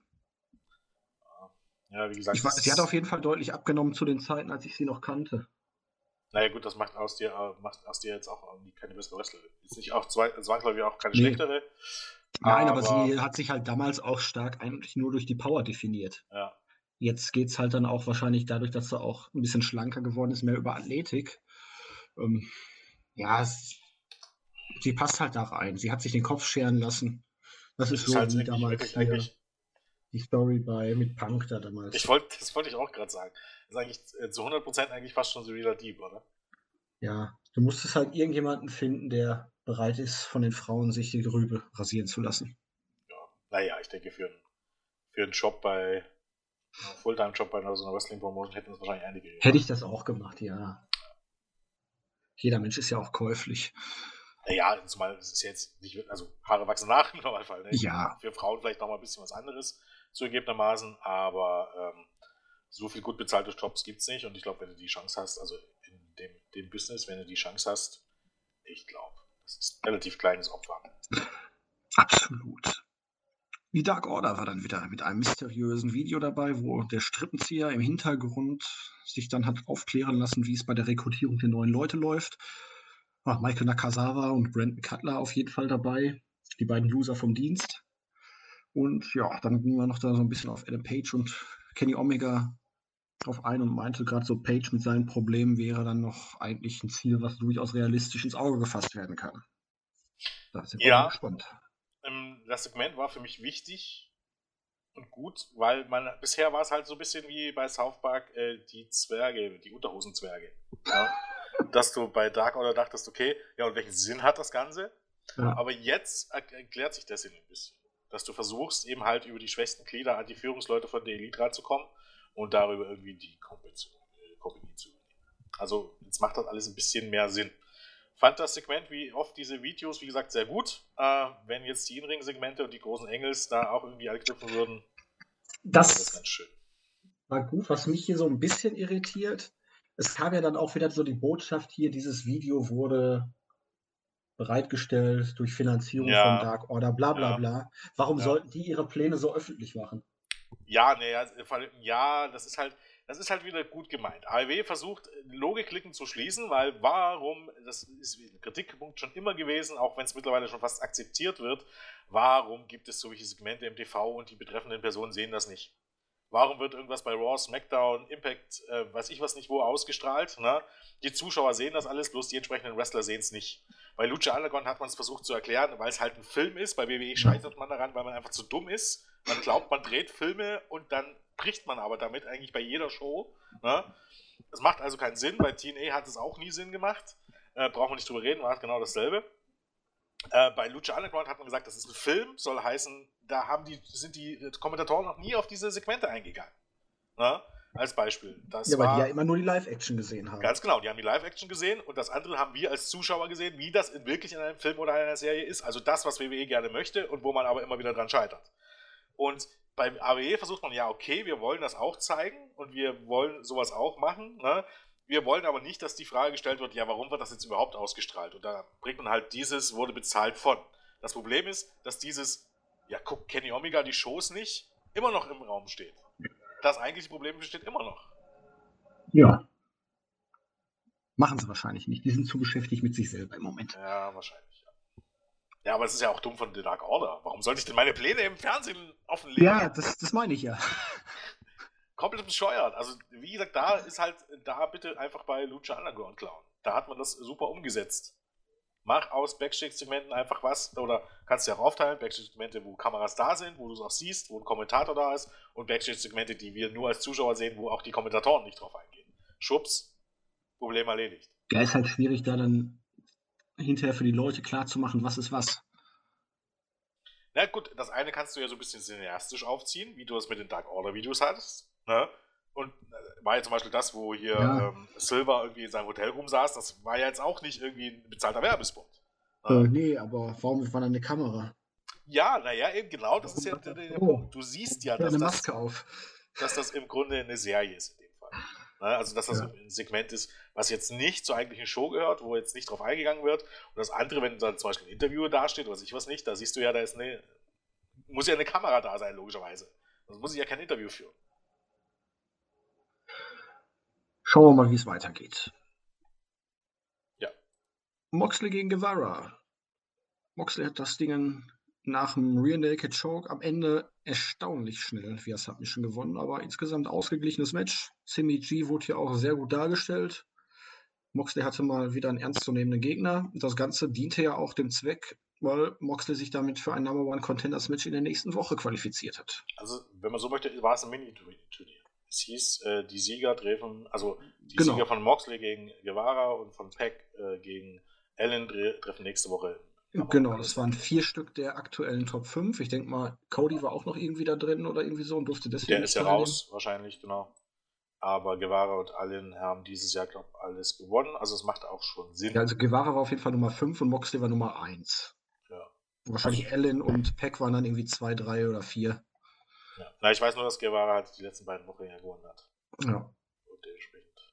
Ja, wie gesagt. Ich, sie hat auf jeden Fall deutlich abgenommen zu den Zeiten, als ich sie noch kannte. Naja, gut, das macht aus dir, äh, macht aus dir jetzt auch keine bessere Wrestlerin. Ist nicht auch zwangsläufig auch keine nee. schlechtere. Nein, aber, aber, sie hat sich halt damals auch stark eigentlich nur durch die Power definiert. Ja. Jetzt geht es halt dann auch wahrscheinlich dadurch, dass sie auch ein bisschen schlanker geworden ist, mehr über Athletik ähm, ja, es, sie passt halt da rein. Sie hat sich den Kopf scheren lassen. Das, das ist, so halt wie damals hier, die Story bei mit Punk da damals. Ich wollt, das wollte ich auch gerade sagen. Das ist eigentlich äh, zu 100% eigentlich fast schon so wieder Dieb, oder? Ja, du musstest halt irgendjemanden finden, der bereit ist, von den Frauen sich die Rübe rasieren zu lassen. Ja, naja, ich denke, für, für einen Job bei, Fulltime-Job bei so einer Wrestling-Promotion hätten es wahrscheinlich einige. Hätte ich das auch gemacht, ja. Jeder Mensch ist ja auch käuflich. Naja, zumal es ist jetzt nicht, also Haare wachsen nach im Normalfall. Ne? Ja. Für Frauen vielleicht noch mal ein bisschen was anderes zugegebenermaßen, aber ähm, so viel gut bezahlte Jobs gibt es nicht und ich glaube, wenn du die Chance hast, also in dem, dem Business, wenn du die Chance hast, ich glaube, das ist ein relativ kleines Opfer. Absolut. Die Dark Order war dann wieder mit einem mysteriösen Video dabei, wo der Strippenzieher im Hintergrund sich dann hat aufklären lassen, wie es bei der Rekrutierung der neuen Leute läuft. War Michael Nakazawa und Brandon Cutler auf jeden Fall dabei, die beiden Loser vom Dienst. Und ja, dann gingen wir noch da so ein bisschen auf Adam Page und Kenny Omega drauf ein und meinte gerade so, Page mit seinen Problemen wäre dann noch eigentlich ein Ziel, was durchaus realistisch ins Auge gefasst werden kann. Da wir ja. gespannt ähm, das Segment war für mich wichtig und gut, weil man bisher war es halt so ein bisschen wie bei South Park äh, die Zwerge, die Unterhosenzwerge. Ja? Dass du bei Dark Order dachtest, okay, ja, und welchen Sinn hat das Ganze? Ja. Aber jetzt erklärt sich der Sinn ein bisschen. Dass du versuchst, eben halt über die schwächsten Glieder an die Führungsleute von der Elite ranzukommen und darüber irgendwie die Kompanie zu übernehmen. Also, jetzt macht das alles ein bisschen mehr Sinn fand das Segment wie oft diese Videos, wie gesagt, sehr gut. Äh, wenn jetzt die Inring-Segmente und die großen Engels da auch irgendwie angegriffen würden, das, das ganz schön. War gut, was mich hier so ein bisschen irritiert. Es kam ja dann auch wieder so die Botschaft hier, dieses Video wurde bereitgestellt durch Finanzierung ja. von Dark Order, bla bla ja. bla. Warum ja. sollten die ihre Pläne so öffentlich machen? Ja, naja, ja, das ist halt, das ist halt wieder gut gemeint. AEW versucht, Logiklücken zu schließen, weil warum, das ist ein Kritikpunkt schon immer gewesen, auch wenn es mittlerweile schon fast akzeptiert wird, warum gibt es solche Segmente im TV und die betreffenden Personen sehen das nicht? Warum wird irgendwas bei Raw, SmackDown, Impact, äh, weiß ich was nicht wo ausgestrahlt? Ne? Die Zuschauer sehen das alles, bloß die entsprechenden Wrestler sehen es nicht. Bei Lucha Underground hat man es versucht zu erklären, weil es halt ein Film ist. Bei WWE scheitert man daran, weil man einfach zu dumm ist. Man glaubt, man dreht Filme und dann bricht man aber damit eigentlich bei jeder Show. Ne? Das macht also keinen Sinn. Bei TNA hat es auch nie Sinn gemacht. Äh, brauchen wir nicht drüber reden, war genau dasselbe. Äh, bei Lucha Underground hat man gesagt, das ist ein Film, soll heißen, da haben die, sind die Kommentatoren noch nie auf diese Segmente eingegangen. Ne? Als Beispiel. Das ja, weil war, die ja immer nur die Live-Action gesehen haben. Ganz genau, die haben die Live-Action gesehen und das andere haben wir als Zuschauer gesehen, wie das in wirklich in einem Film oder einer Serie ist. Also das, was WWE gerne möchte und wo man aber immer wieder dran scheitert. Und beim AWE versucht man ja, okay, wir wollen das auch zeigen und wir wollen sowas auch machen. Ne? Wir wollen aber nicht, dass die Frage gestellt wird, ja, warum wird das jetzt überhaupt ausgestrahlt? Und da bringt man halt dieses, wurde bezahlt von. Das Problem ist, dass dieses, ja, guck, Kenny Omega die Shows nicht, immer noch im Raum steht. Das eigentliche Problem besteht immer noch. Ja. Machen sie wahrscheinlich nicht. Die sind zu beschäftigt mit sich selber im Moment. Ja, wahrscheinlich. Ja, aber es ist ja auch dumm von The Dark Order. Warum sollte ich denn meine Pläne im Fernsehen offenlegen? Ja, das, das meine ich ja. Komplett bescheuert. Also, wie gesagt, da ist halt, da bitte einfach bei Lucha Underground klauen. Da hat man das super umgesetzt. Mach aus Backstage-Segmenten einfach was, oder kannst du ja auch aufteilen, Backstage-Segmente, wo Kameras da sind, wo du es auch siehst, wo ein Kommentator da ist, und Backstage-Segmente, die wir nur als Zuschauer sehen, wo auch die Kommentatoren nicht drauf eingehen. Schubs, Problem erledigt. Ja, ist halt schwierig, da dann hinterher für die Leute klarzumachen, was ist was. Na gut, das eine kannst du ja so ein bisschen cineastisch aufziehen, wie du es mit den Dark Order Videos hattest. Ne? Und äh, war ja zum Beispiel das, wo hier ja. ähm, Silver irgendwie in seinem Hotelroom saß, das war ja jetzt auch nicht irgendwie ein bezahlter Werbespot. Ne? Äh, nee, aber warum war da eine Kamera? Ja, naja, eben genau, das ist ja der, der Punkt. Du siehst ja, dass, eine Maske das, auf. dass das im Grunde eine Serie ist in dem Fall. Ne? Also, dass das ja. ein Segment ist, was jetzt nicht zur eigentlichen Show gehört, wo jetzt nicht drauf eingegangen wird. Und das andere, wenn dann zum Beispiel ein Interview dasteht, oder ich was nicht, da siehst du ja, da ist eine, muss ja eine Kamera da sein, logischerweise. Sonst muss ich ja kein Interview führen. Schauen wir mal, wie es weitergeht. Ja. Moxley gegen Guevara. Moxley hat das Ding nach dem Rear Naked Choke am Ende erstaunlich schnell via Submission gewonnen, aber insgesamt ausgeglichenes Match. Simi G wurde hier auch sehr gut dargestellt. Moxley hatte mal wieder einen ernstzunehmenden Gegner. Das Ganze diente ja auch dem Zweck, weil Moxley sich damit für ein Number One Contenders Match in der nächsten Woche qualifiziert hat. Also, wenn man so möchte, war es ein Mini-Turnier. Es hieß, äh, die Sieger treffen, also die genau. Sieger von Moxley gegen Guevara und von Peck äh, gegen Allen treffen nächste Woche Genau, das waren vier Stück der aktuellen Top 5. Ich denke mal, Cody war auch noch irgendwie da drin oder irgendwie so und durfte deswegen. Der ist ja raus, wahrscheinlich, genau. Aber Guevara und Allen haben dieses Jahr, glaube ich, alles gewonnen. Also es macht auch schon Sinn. Ja, also Guevara war auf jeden Fall Nummer 5 und Moxley war Nummer 1. Ja. Wahrscheinlich also, Allen und Peck waren dann irgendwie 2, 3 oder 4. Ja. Na, ich weiß nur, dass Guevara halt die letzten beiden Wochen ja gewonnen hat. Ja. Und dementsprechend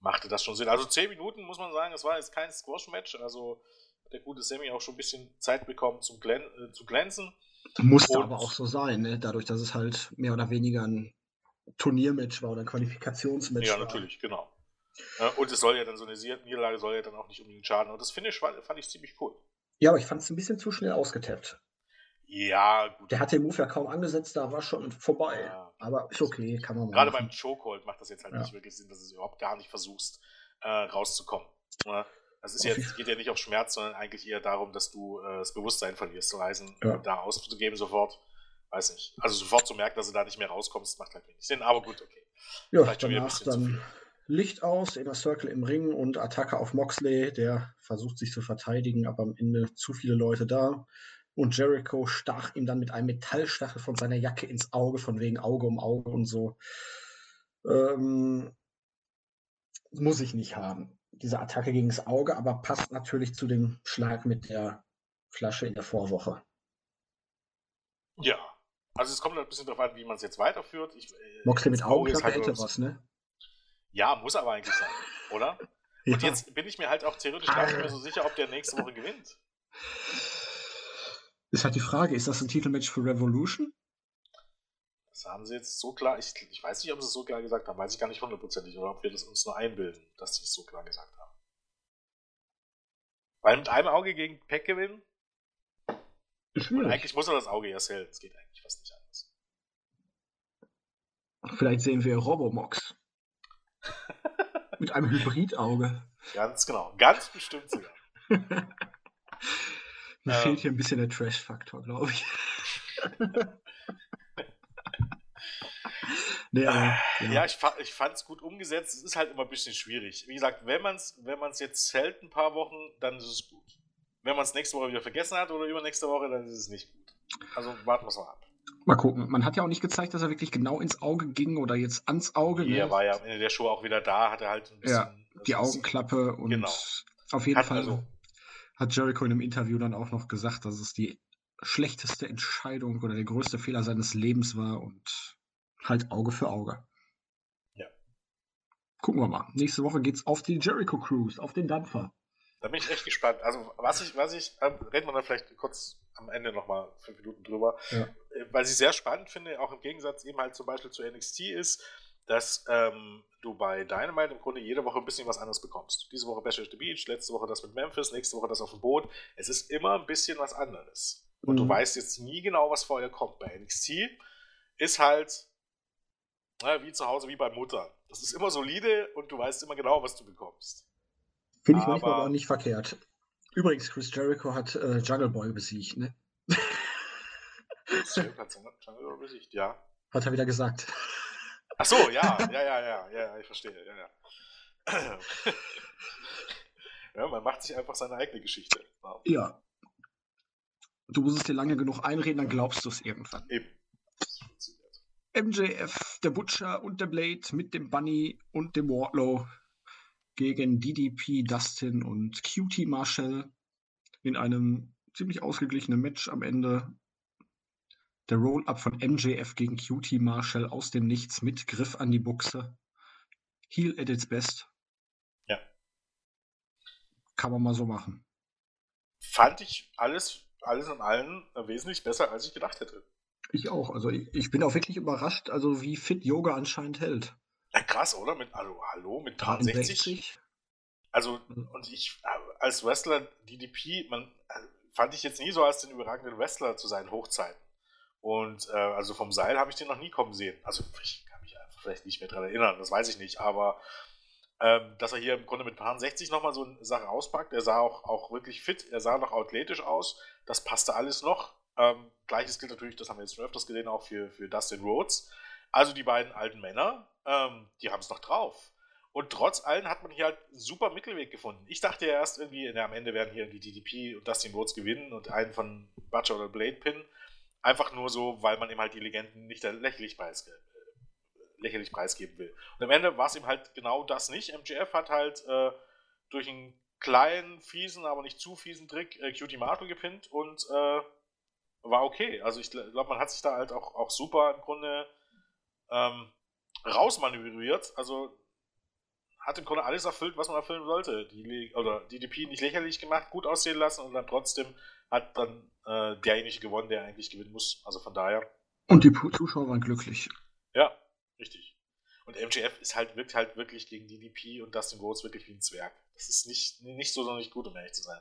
machte das schon Sinn. Also 10 Minuten muss man sagen, es war jetzt kein Squash-Match. Also hat der gute Sammy auch schon ein bisschen Zeit bekommen zum Glän äh, zu glänzen. Musste und, aber auch so sein, ne? dadurch, dass es halt mehr oder weniger ein Turniermatch war oder ein Qualifikationsmatch. Ja, natürlich, genau. und es soll ja dann so eine Niederlage soll ja dann auch nicht unbedingt schaden. Und das Finish fand ich ziemlich cool. Ja, aber ich fand es ein bisschen zu schnell ausgetappt. Ja, gut. Der hat den Move ja kaum angesetzt, da war schon vorbei. Ja. Aber ist okay, kann man mal. Gerade machen. beim Chokehold macht das jetzt halt ja. nicht wirklich Sinn, dass du es überhaupt gar nicht versuchst, äh, rauszukommen. Das ist jetzt, geht ja nicht auf Schmerz, sondern eigentlich eher darum, dass du äh, das Bewusstsein verlierst, zu reisen, ja. da auszugeben sofort weiß nicht. Also sofort zu merken, dass du da nicht mehr rauskommst, macht halt wenig Sinn, aber gut, okay. Ja, Vielleicht danach dann Licht aus, Inner Circle im Ring und Attacke auf Moxley, der versucht sich zu verteidigen, aber am Ende zu viele Leute da. Und Jericho stach ihm dann mit einem Metallstachel von seiner Jacke ins Auge, von wegen Auge um Auge und so. Ähm, muss ich nicht haben. Diese Attacke gegen das Auge, aber passt natürlich zu dem Schlag mit der Flasche in der Vorwoche. Ja, also es kommt ein bisschen darauf an, wie man es jetzt weiterführt. Ich, äh, Moxley mit Augenklappe halt hätte was, ne? Ja, muss aber eigentlich sein, oder? ja. Und jetzt bin ich mir halt auch theoretisch gar nicht mehr so sicher, ob der nächste Woche gewinnt. Ist halt die Frage, ist das ein Titelmatch für Revolution? Das haben sie jetzt so klar, ich, ich weiß nicht, ob sie es so klar gesagt haben, weiß ich gar nicht hundertprozentig, oder ob wir das uns nur einbilden, dass sie es so klar gesagt haben. Weil mit einem Auge gegen Peck gewinnen, und eigentlich muss er das Auge ja sellen. Es geht eigentlich fast nicht anders. Vielleicht sehen wir Robomox. Mit einem Hybridauge. Ganz genau. Ganz bestimmt sogar. Mir ähm, fehlt hier ein bisschen der Trash-Faktor, glaube ich. nee, aber, ja. ja, ich, ich fand es gut umgesetzt. Es ist halt immer ein bisschen schwierig. Wie gesagt, wenn man es wenn jetzt hält ein paar Wochen, dann ist es gut. Wenn man es nächste Woche wieder vergessen hat oder übernächste Woche, dann ist es nicht gut. Also warten wir es mal ab. Mal gucken. Man hat ja auch nicht gezeigt, dass er wirklich genau ins Auge ging oder jetzt ans Auge. Nee, ne? Er war ja in der Show auch wieder da, hat er halt ein bisschen. Ja, die Augenklappe und genau. auf jeden hat Fall also, hat Jericho in einem Interview dann auch noch gesagt, dass es die schlechteste Entscheidung oder der größte Fehler seines Lebens war und halt Auge für Auge. Ja. Gucken wir mal. Nächste Woche geht's auf die Jericho Cruise, auf den Dampfer. Da bin ich echt gespannt. Also, was ich, was ich, äh, reden wir dann vielleicht kurz am Ende nochmal fünf Minuten drüber. Ja. Äh, weil ich sehr spannend finde, auch im Gegensatz eben halt zum Beispiel zu NXT ist, dass ähm, du bei Dynamite im Grunde jede Woche ein bisschen was anderes bekommst. Diese Woche Bash at the Beach, letzte Woche das mit Memphis, nächste Woche das auf dem Boot. Es ist immer ein bisschen was anderes. Und mhm. du weißt jetzt nie genau, was vorher kommt. Bei NXT ist halt na, wie zu Hause, wie bei Mutter. Das ist immer solide und du weißt immer genau, was du bekommst. Finde ich manchmal aber auch nicht verkehrt. Übrigens, Chris Jericho hat äh, Jungle Boy besiegt, ne? hat Jungle Boy besiegt, ja. Hat er wieder gesagt. Ach so, ja, ja, ja, ja, ja, ich verstehe, ja, ja. ja, man macht sich einfach seine eigene Geschichte. Ja. Du musst es dir lange genug einreden, dann glaubst du es irgendwann. Eben. MJF, der Butcher und der Blade mit dem Bunny und dem Wardlow gegen DDP, Dustin und Cutie Marshall in einem ziemlich ausgeglichenen Match am Ende. Der Roll-Up von MJF gegen Cutie Marshall aus dem Nichts mit Griff an die Buchse. Heal at its best. Ja. Kann man mal so machen. Fand ich alles, alles in allem wesentlich besser, als ich gedacht hätte. Ich auch. Also ich, ich bin auch wirklich überrascht, also wie fit Yoga anscheinend hält. Ja, krass, oder? Mit, also, hallo, mit 63? Also, mhm. und ich als Wrestler, DDP, man äh, fand ich jetzt nie so als den überragenden Wrestler zu seinen Hochzeiten. Und äh, also vom Seil habe ich den noch nie kommen sehen. Also ich kann mich einfach vielleicht nicht mehr daran erinnern, das weiß ich nicht, aber ähm, dass er hier im Grunde mit 60 nochmal so eine Sache auspackt, er sah auch, auch wirklich fit, er sah noch athletisch aus, das passte alles noch. Ähm, Gleiches gilt natürlich, das haben wir jetzt schon öfters gesehen, auch für, für Dustin Rhodes. Also die beiden alten Männer, ähm, die haben es noch drauf. Und trotz allem hat man hier halt einen super Mittelweg gefunden. Ich dachte ja erst irgendwie, na, am Ende werden hier irgendwie DDP und Dustin Rhodes gewinnen und einen von Butcher oder Blade pinnen. Einfach nur so, weil man eben halt die Legenden nicht lächerlich preis, äh, lächerlich preisgeben will. Und am Ende war es ihm halt genau das nicht. MGF hat halt äh, durch einen kleinen, fiesen, aber nicht zu fiesen Trick äh, Cutie Martel gepinnt und äh, war okay. Also ich glaube, man hat sich da halt auch, auch super im Grunde ähm, rausmanövriert. Also hat im Grunde alles erfüllt, was man erfüllen sollte. Die, oder DDP nicht lächerlich gemacht, gut aussehen lassen und dann trotzdem hat dann äh, derjenige gewonnen, der eigentlich gewinnen muss. Also von daher. Und die Zuschauer waren glücklich. Ja, richtig. Und MJF ist halt, wirkt halt wirklich gegen DDP und Dustin Rhodes wirklich wie ein Zwerg. Das ist nicht, nicht so sonderlich gut, um ehrlich zu sein.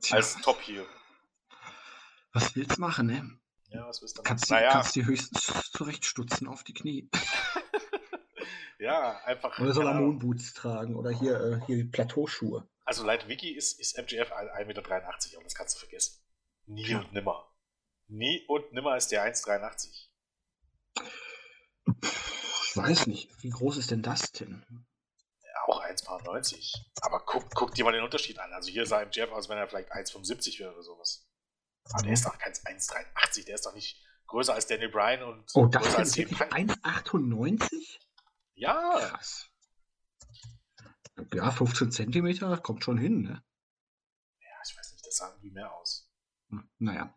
Tja. Als Top hier. Was willst du machen, ne? Ja, was willst du machen? Kannst, naja. kannst du höchstens zurechtstutzen auf die Knie. ja, einfach. Oder soll er Moonboots tragen oder hier, äh, hier Plateauschuhe. Also laut Wiki ist, ist MJF 1,83 Meter, aber das kannst du vergessen. Nie ja. und nimmer. Nie und nimmer ist der 1,83. Ich weiß nicht. Wie groß ist denn das denn? Ja, auch 1,90. Aber guck, guck dir mal den Unterschied an. Also hier sah MJF aus, wenn er vielleicht 1,75 wäre oder sowas. Aber der ist doch kein 1,83. Der ist doch nicht größer als Daniel Bryan und oh, das größer als wirklich 1,98? Ja. Krass. Ja, 15 Zentimeter kommt schon hin, ne? Ja, ich weiß nicht, das sah irgendwie mehr aus. Hm, naja.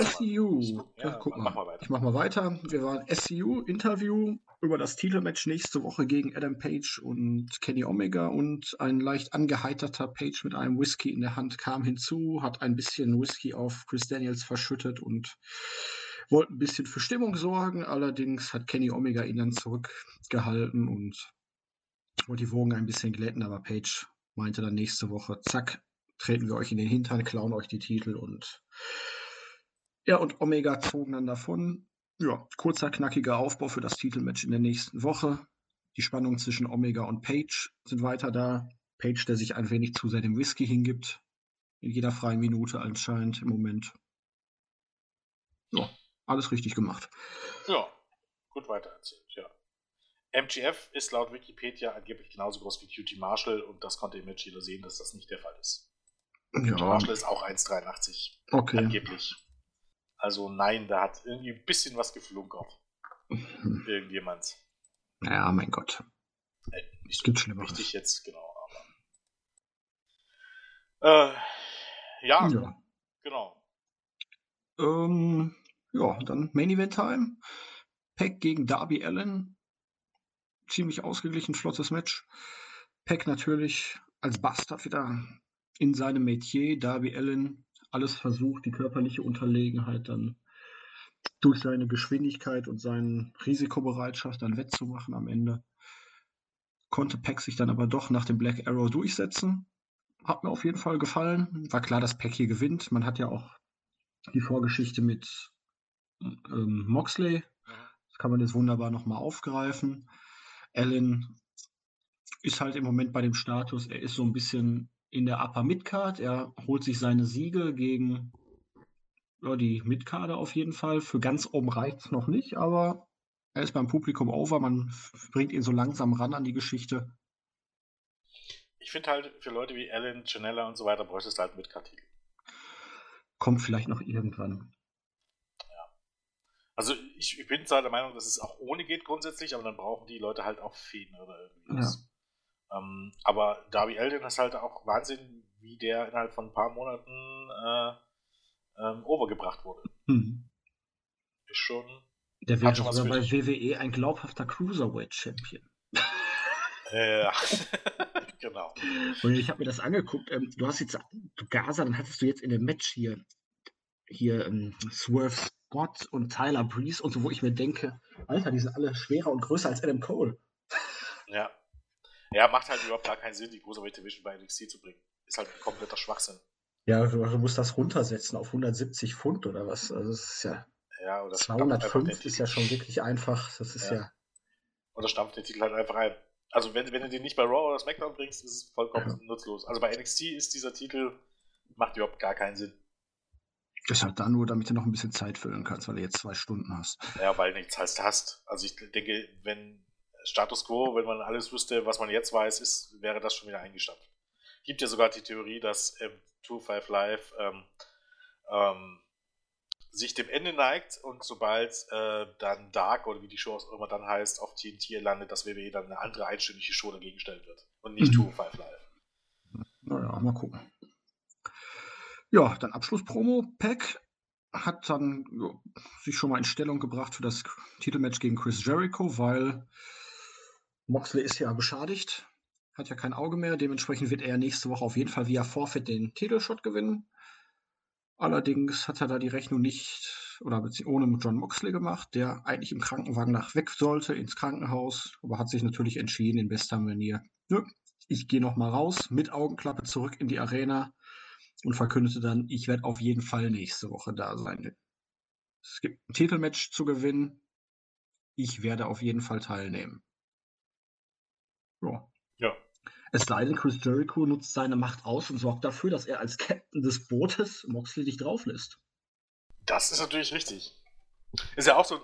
SCU. Ja, guck mal. Mach ich mach mal weiter. Wir waren SCU-Interview über das Titelmatch nächste Woche gegen Adam Page und Kenny Omega und ein leicht angeheiterter Page mit einem Whisky in der Hand kam hinzu, hat ein bisschen Whisky auf Chris Daniels verschüttet und wollte ein bisschen für Stimmung sorgen. Allerdings hat Kenny Omega ihn dann zurückgehalten und wollte die Wogen ein bisschen glätten, aber Page meinte dann nächste Woche, zack, treten wir euch in den Hintern, klauen euch die Titel und ja, und Omega zogen dann davon. Ja, kurzer, knackiger Aufbau für das Titelmatch in der nächsten Woche. Die Spannungen zwischen Omega und Page sind weiter da. Page, der sich ein wenig zu sehr dem Whisky hingibt. In jeder freien Minute anscheinend im Moment. Ja, alles richtig gemacht. Ja, gut weitererzählt, ja. MGF ist laut Wikipedia angeblich genauso groß wie QT Marshall und das konnte Image jeder sehen, dass das nicht der Fall ist. Ja. Marshall ist auch 1,83. Okay. Angeblich. Also nein, da hat irgendwie ein bisschen was geflunkert. Mhm. Irgendjemand. Ja, mein Gott. Äh, nicht Gibt Schlimmeres. Richtig jetzt, genau. Aber, äh, ja, ja, genau. Ähm, ja, dann Main Event Time. Peck gegen Darby Allen. Ziemlich ausgeglichen, flottes Match. Peck natürlich als Bastard wieder in seinem Metier. Darby Allen alles versucht, die körperliche Unterlegenheit dann durch seine Geschwindigkeit und seine Risikobereitschaft dann wettzumachen am Ende. Konnte Peck sich dann aber doch nach dem Black Arrow durchsetzen. Hat mir auf jeden Fall gefallen. War klar, dass Peck hier gewinnt. Man hat ja auch die Vorgeschichte mit ähm, Moxley. Das kann man jetzt wunderbar nochmal aufgreifen. Allen ist halt im Moment bei dem Status, er ist so ein bisschen in der Upper Midcard. Er holt sich seine Siege gegen ja, die Midcarder auf jeden Fall. Für ganz oben reicht es noch nicht, aber er ist beim Publikum over. Man bringt ihn so langsam ran an die Geschichte. Ich finde halt, für Leute wie Alan, Janella und so weiter bräuchtest du halt Midcard-Titel. Kommt vielleicht noch irgendwann. Ja. Also ich, ich, bin zwar der Meinung, dass es auch ohne geht grundsätzlich, aber dann brauchen die Leute halt auch Fäden oder irgendwie. Ja. Ähm, aber Darby Alden ist halt auch Wahnsinn, wie der innerhalb von ein paar Monaten äh, ähm, overgebracht wurde. Mhm. Ist schon. Der wäre sogar bei WWE ein glaubhafter Cruiserweight-Champion. Ja, genau. Und ich habe mir das angeguckt. Ähm, du hast jetzt du Gaza, dann hattest du jetzt in dem Match hier hier ähm, Swerve Scott und Tyler Breeze und so, wo ich mir denke, Alter, die sind alle schwerer und größer als Adam Cole. Ja. Ja, macht halt überhaupt gar keinen Sinn, die Cruiserweight Division bei NXT zu bringen. Ist halt ein kompletter Schwachsinn. Ja, du, du musst das runtersetzen auf 170 Pfund oder was. Also das ist ja. Ja, oder 205 ist ja schon wirklich einfach. Das ist ja. ja. Oder stampft den Titel halt einfach ein. Also wenn, wenn du den nicht bei Raw oder SmackDown bringst, ist es vollkommen ja. nutzlos. Also bei NXT ist dieser Titel, macht überhaupt gar keinen Sinn. Das ist halt da nur, damit du noch ein bisschen Zeit füllen kannst, weil du jetzt zwei Stunden hast. Ja, weil du nichts hast. Also ich denke, wenn Status quo, wenn man alles wüsste, was man jetzt weiß, ist, wäre das schon wieder eingestampft. Gibt ja sogar die Theorie, dass ähm, 25 Live ähm, ähm, sich dem Ende neigt und sobald äh, dann Dark oder wie die Show auch immer dann heißt, auf TNT landet, dass WWE dann eine andere einstündige Show dagegen stellen wird und nicht mhm. 5 Live. Naja, mal gucken. Ja, dann Abschlusspromo. Pack hat dann ja, sich schon mal in Stellung gebracht für das Titelmatch gegen Chris Jericho, weil Moxley ist ja beschadigt, hat ja kein Auge mehr. Dementsprechend wird er nächste Woche auf jeden Fall via Forfeit den Titelshot gewinnen. Allerdings hat er da die Rechnung nicht oder ohne John Moxley gemacht, der eigentlich im Krankenwagen nach weg sollte ins Krankenhaus, aber hat sich natürlich entschieden in bester Manier. Ja, ich gehe noch mal raus mit Augenklappe zurück in die Arena und verkündete dann, ich werde auf jeden Fall nächste Woche da sein. Es gibt ein Titelmatch zu gewinnen. Ich werde auf jeden Fall teilnehmen. Ja. ja. Es sei denn, Chris Jericho nutzt seine Macht aus und sorgt dafür, dass er als Captain des Bootes Moxley dich drauflässt. Das ist natürlich richtig. Ist ja auch so.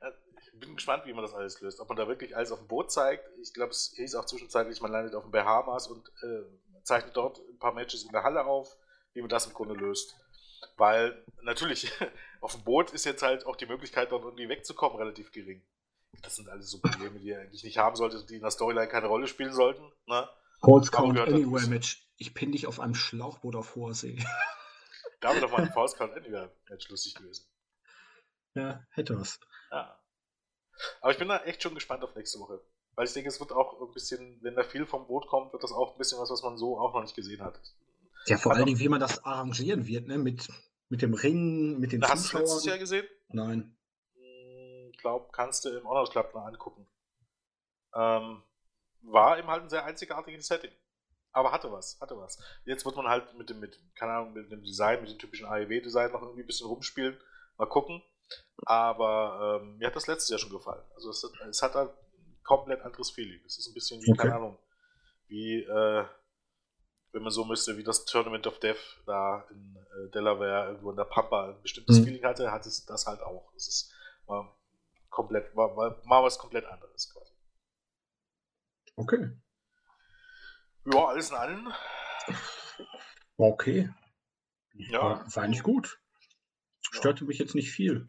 Äh, ich bin gespannt, wie man das alles löst. Ob man da wirklich alles auf dem Boot zeigt. Ich glaube, es hieß auch zwischenzeitlich, man landet auf den Bahamas und äh, zeichnet dort ein paar Matches in der Halle auf, wie man das im Grunde löst. Weil natürlich, auf dem Boot ist jetzt halt auch die Möglichkeit, dort irgendwie wegzukommen, relativ gering. Das sind alles so Probleme, die ihr eigentlich nicht haben solltet, die in der Storyline keine Rolle spielen sollten. Ne? False Count Anywhere Match. Ich pinne dich auf einem Schlauchboot auf hoher See. Da wäre doch mal ein False Count Anywhere Match lustig gewesen. Ja, hätte was. Ja. Aber ich bin da echt schon gespannt auf nächste Woche. Weil ich denke, es wird auch ein bisschen, wenn da viel vom Boot kommt, wird das auch ein bisschen was, was man so auch noch nicht gesehen hat. Ja, vor allen Dingen, wie man das arrangieren wird, ne? Mit, mit dem Ring, mit den da Zuschauern. Hast du letztes Jahr gesehen? Nein. Glaube, kannst du im Honors Club mal angucken. Ähm, war eben halt ein sehr einzigartiges Setting. Aber hatte was, hatte was. Jetzt wird man halt mit dem, mit, keine Ahnung, mit dem Design, mit dem typischen AEW-Design noch irgendwie ein bisschen rumspielen. Mal gucken. Aber ähm, mir hat das letztes Jahr schon gefallen. Also es, es hat halt ein komplett anderes Feeling. Es ist ein bisschen wie, okay. keine Ahnung, wie, äh, wenn man so müsste, wie das Tournament of Death da in äh, Delaware irgendwo in der Pampa ein bestimmtes mhm. Feeling hatte, hat es das halt auch. Es ist mal komplett, mal, mal was komplett anderes quasi. Okay. Ja, alles in allem. Okay. Ja. War, war eigentlich gut. Störte ja. mich jetzt nicht viel.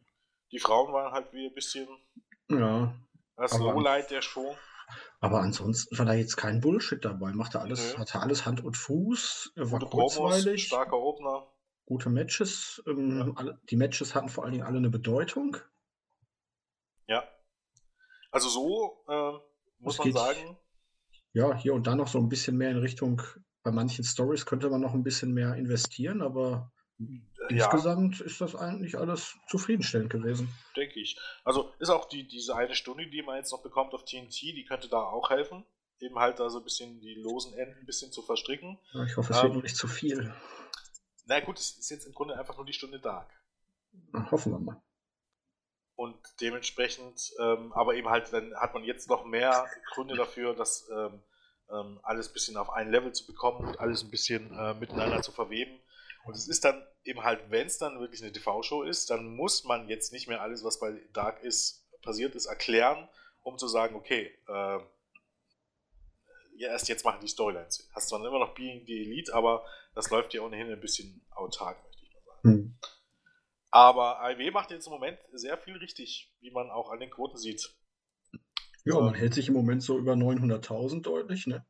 Die Frauen waren halt wie ein bisschen ja, das Lowlight der Show. Aber ansonsten war da jetzt kein Bullshit dabei. Machte alles, nee. hatte alles Hand und Fuß, war Gute kurzweilig. Starker Opener. Gute Matches. Ähm, ja. alle, die Matches hatten vor allen Dingen alle eine Bedeutung. Ja. Also so äh, muss man sagen, ja, hier und da noch so ein bisschen mehr in Richtung, bei manchen Stories könnte man noch ein bisschen mehr investieren, aber ja. insgesamt ist das eigentlich alles zufriedenstellend gewesen. Denke ich. Also ist auch die, diese eine Stunde, die man jetzt noch bekommt auf TNT, die könnte da auch helfen. Eben halt da so ein bisschen die losen Enden ein bisschen zu verstricken. Ja, ich hoffe, es ähm, wird nicht zu viel. Na gut, es ist jetzt im Grunde einfach nur die Stunde Dark. hoffen wir mal. Und dementsprechend, ähm, aber eben halt, dann hat man jetzt noch mehr Gründe dafür, das ähm, ähm, alles ein bisschen auf ein Level zu bekommen und alles ein bisschen äh, miteinander zu verweben. Und es ist dann eben halt, wenn es dann wirklich eine TV-Show ist, dann muss man jetzt nicht mehr alles, was bei Dark ist, passiert ist, erklären, um zu sagen, okay, äh, ja, erst jetzt machen die Storylines Sinn. Hast zwar immer noch Being the Elite, aber das läuft ja ohnehin ein bisschen autark, möchte ich mal sagen. Hm. Aber AEW macht jetzt im Moment sehr viel richtig, wie man auch an den Quoten sieht. Ja, ähm, man hält sich im Moment so über 900.000 deutlich, ne?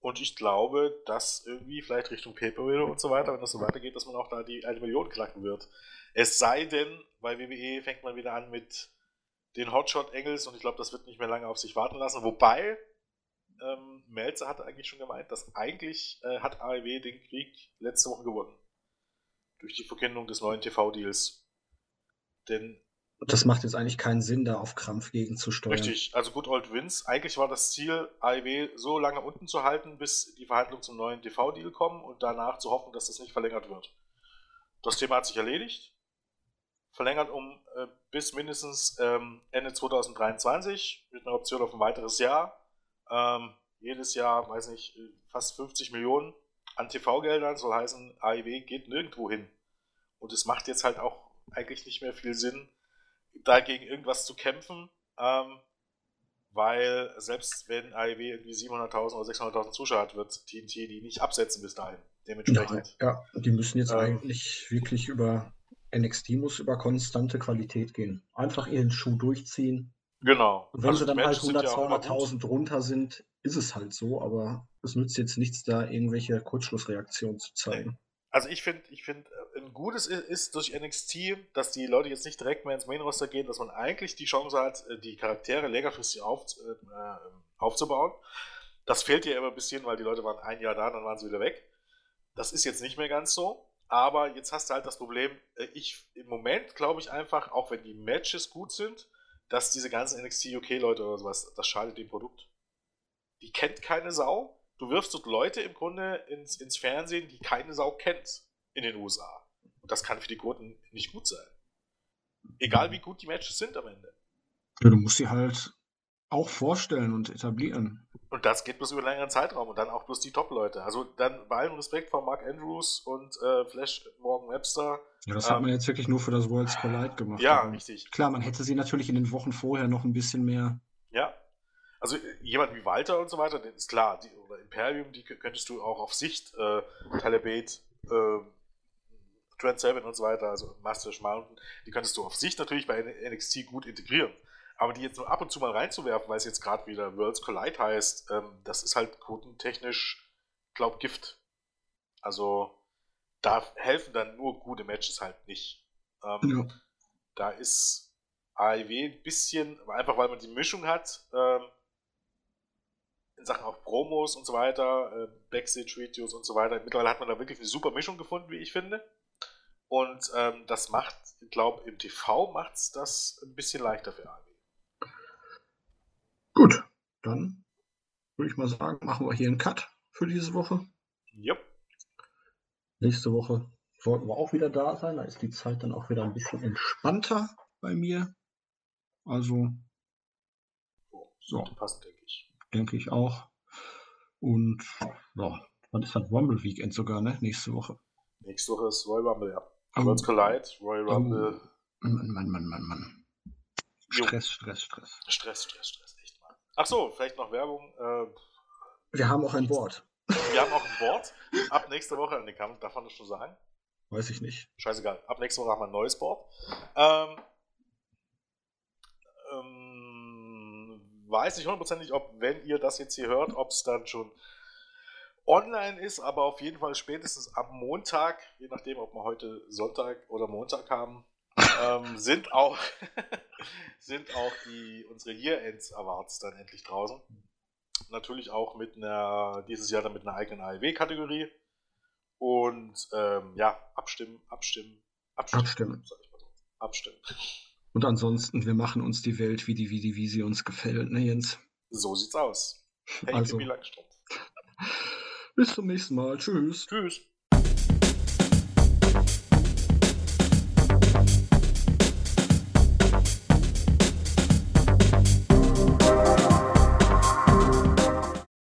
Und ich glaube, dass irgendwie vielleicht Richtung Pay-Per-View und so weiter, wenn das so weitergeht, dass man auch da die eine Million knacken wird. Es sei denn, bei WWE fängt man wieder an mit den Hotshot Engels und ich glaube, das wird nicht mehr lange auf sich warten lassen. Wobei, ähm, Melzer hatte eigentlich schon gemeint, dass eigentlich äh, hat AEW den Krieg letzte Woche gewonnen durch die Verkündung des neuen TV-Deals. Denn. Das macht jetzt eigentlich keinen Sinn, da auf Krampf gegenzusteuern. Richtig, also Good Old Wins. Eigentlich war das Ziel, AEW so lange unten zu halten, bis die Verhandlungen zum neuen TV-Deal kommen und danach zu hoffen, dass das nicht verlängert wird. Das Thema hat sich erledigt. Verlängert um äh, bis mindestens ähm, Ende 2023 mit einer Option auf ein weiteres Jahr. Ähm, jedes Jahr, weiß nicht, fast 50 Millionen an TV-Geldern, soll heißen, AIW geht nirgendwo hin. Und es macht jetzt halt auch eigentlich nicht mehr viel Sinn, dagegen irgendwas zu kämpfen, ähm, weil selbst wenn AIW irgendwie 700.000 oder 600.000 Zuschauer hat, wird TNT die nicht absetzen bis dahin. Dementsprechend. Ja, ja die müssen jetzt ähm, eigentlich wirklich über NXT muss über konstante Qualität gehen. Einfach ihren Schuh durchziehen. Genau. Und wenn also sie dann halt 100, 200.000 runter sind, ist es halt so, aber es nützt jetzt nichts, da irgendwelche Kurzschlussreaktionen zu zeigen. Also ich finde, ich finde, äh, ein gutes ist durch NXT, dass die Leute jetzt nicht direkt mehr ins Main Roster gehen, dass man eigentlich die Chance hat, äh, die Charaktere längerfristig auf, äh, aufzubauen. Das fehlt ja immer ein bisschen, weil die Leute waren ein Jahr da, dann waren sie wieder weg. Das ist jetzt nicht mehr ganz so. Aber jetzt hast du halt das Problem, äh, ich im Moment glaube ich einfach, auch wenn die Matches gut sind, dass diese ganzen NXT UK-Leute oder sowas, das schadet dem Produkt. Die kennt keine Sau. Du wirfst dort Leute im Grunde ins, ins Fernsehen, die keine Sau kennt in den USA. Und das kann für die Quoten nicht gut sein. Egal wie gut die Matches sind am Ende. Ja, du musst sie halt auch vorstellen und etablieren. Und das geht bloß über einen längeren Zeitraum und dann auch bloß die Top-Leute. Also dann bei allem Respekt vor Mark Andrews und äh, Flash Morgan Webster. Ja, das ähm, hat man jetzt wirklich nur für das Worlds Collide gemacht. Ja, richtig. Klar, man hätte sie natürlich in den Wochen vorher noch ein bisschen mehr. Ja. Also äh, jemand wie Walter und so weiter, den ist klar, die, oder Imperium, die könntest du auch auf Sicht, äh, Talibate, äh, Trent Seven und so weiter, also Master Mountain, die könntest du auf Sicht natürlich bei NXT gut integrieren. Aber die jetzt nur ab und zu mal reinzuwerfen, weil es jetzt gerade wieder Worlds Collide heißt, ähm, das ist halt quotentechnisch, glaub, Gift. Also da helfen dann nur gute Matches halt nicht. Ähm, ja. Da ist AEW ein bisschen, einfach weil man die Mischung hat, ähm, in Sachen auch Promos und so weiter, äh, Backstage-Videos und so weiter. Mittlerweile hat man da wirklich eine super Mischung gefunden, wie ich finde. Und ähm, das macht, ich glaube, im TV macht es das ein bisschen leichter für AEW. Gut, dann würde ich mal sagen, machen wir hier einen Cut für diese Woche. Yep. Nächste Woche sollten wir auch wieder da sein. Da ist die Zeit dann auch wieder ein bisschen entspannter bei mir. Also, so. Passen, denke ich. Denke ich auch. Und ja, wann ist das Rumble Weekend sogar, ne? Nächste Woche. Nächste Woche ist Royal Rumble, ja. Oh. Worlds Collide, Royal Rumble. Oh. Mann, Mann, Mann, Mann, Mann. Stress, Stress, Stress. Stress, Stress, Stress. Ach so, vielleicht noch Werbung. Äh, wir haben auch ein Board. Wir haben auch ein Board. Ab nächste Woche, nee, kann, darf man das schon sagen? Weiß ich nicht. Scheißegal. Ab nächste Woche haben wir ein neues Board. Ähm, ähm, weiß nicht hundertprozentig, ob, wenn ihr das jetzt hier hört, ob es dann schon online ist, aber auf jeden Fall spätestens am Montag, je nachdem, ob wir heute Sonntag oder Montag haben, ähm, sind auch, sind auch die, unsere Year-Ends Awards dann endlich draußen. Natürlich auch mit einer, dieses Jahr dann mit einer eigenen AEW-Kategorie. Und ähm, ja, abstimmen, abstimmen, abstimmen. Abstimmen. Abstimmen. Und ansonsten, wir machen uns die Welt, wie die, wie die, wie sie uns gefällt, ne Jens? So sieht's aus. Hey, also, bis zum nächsten Mal. Tschüss. Tschüss.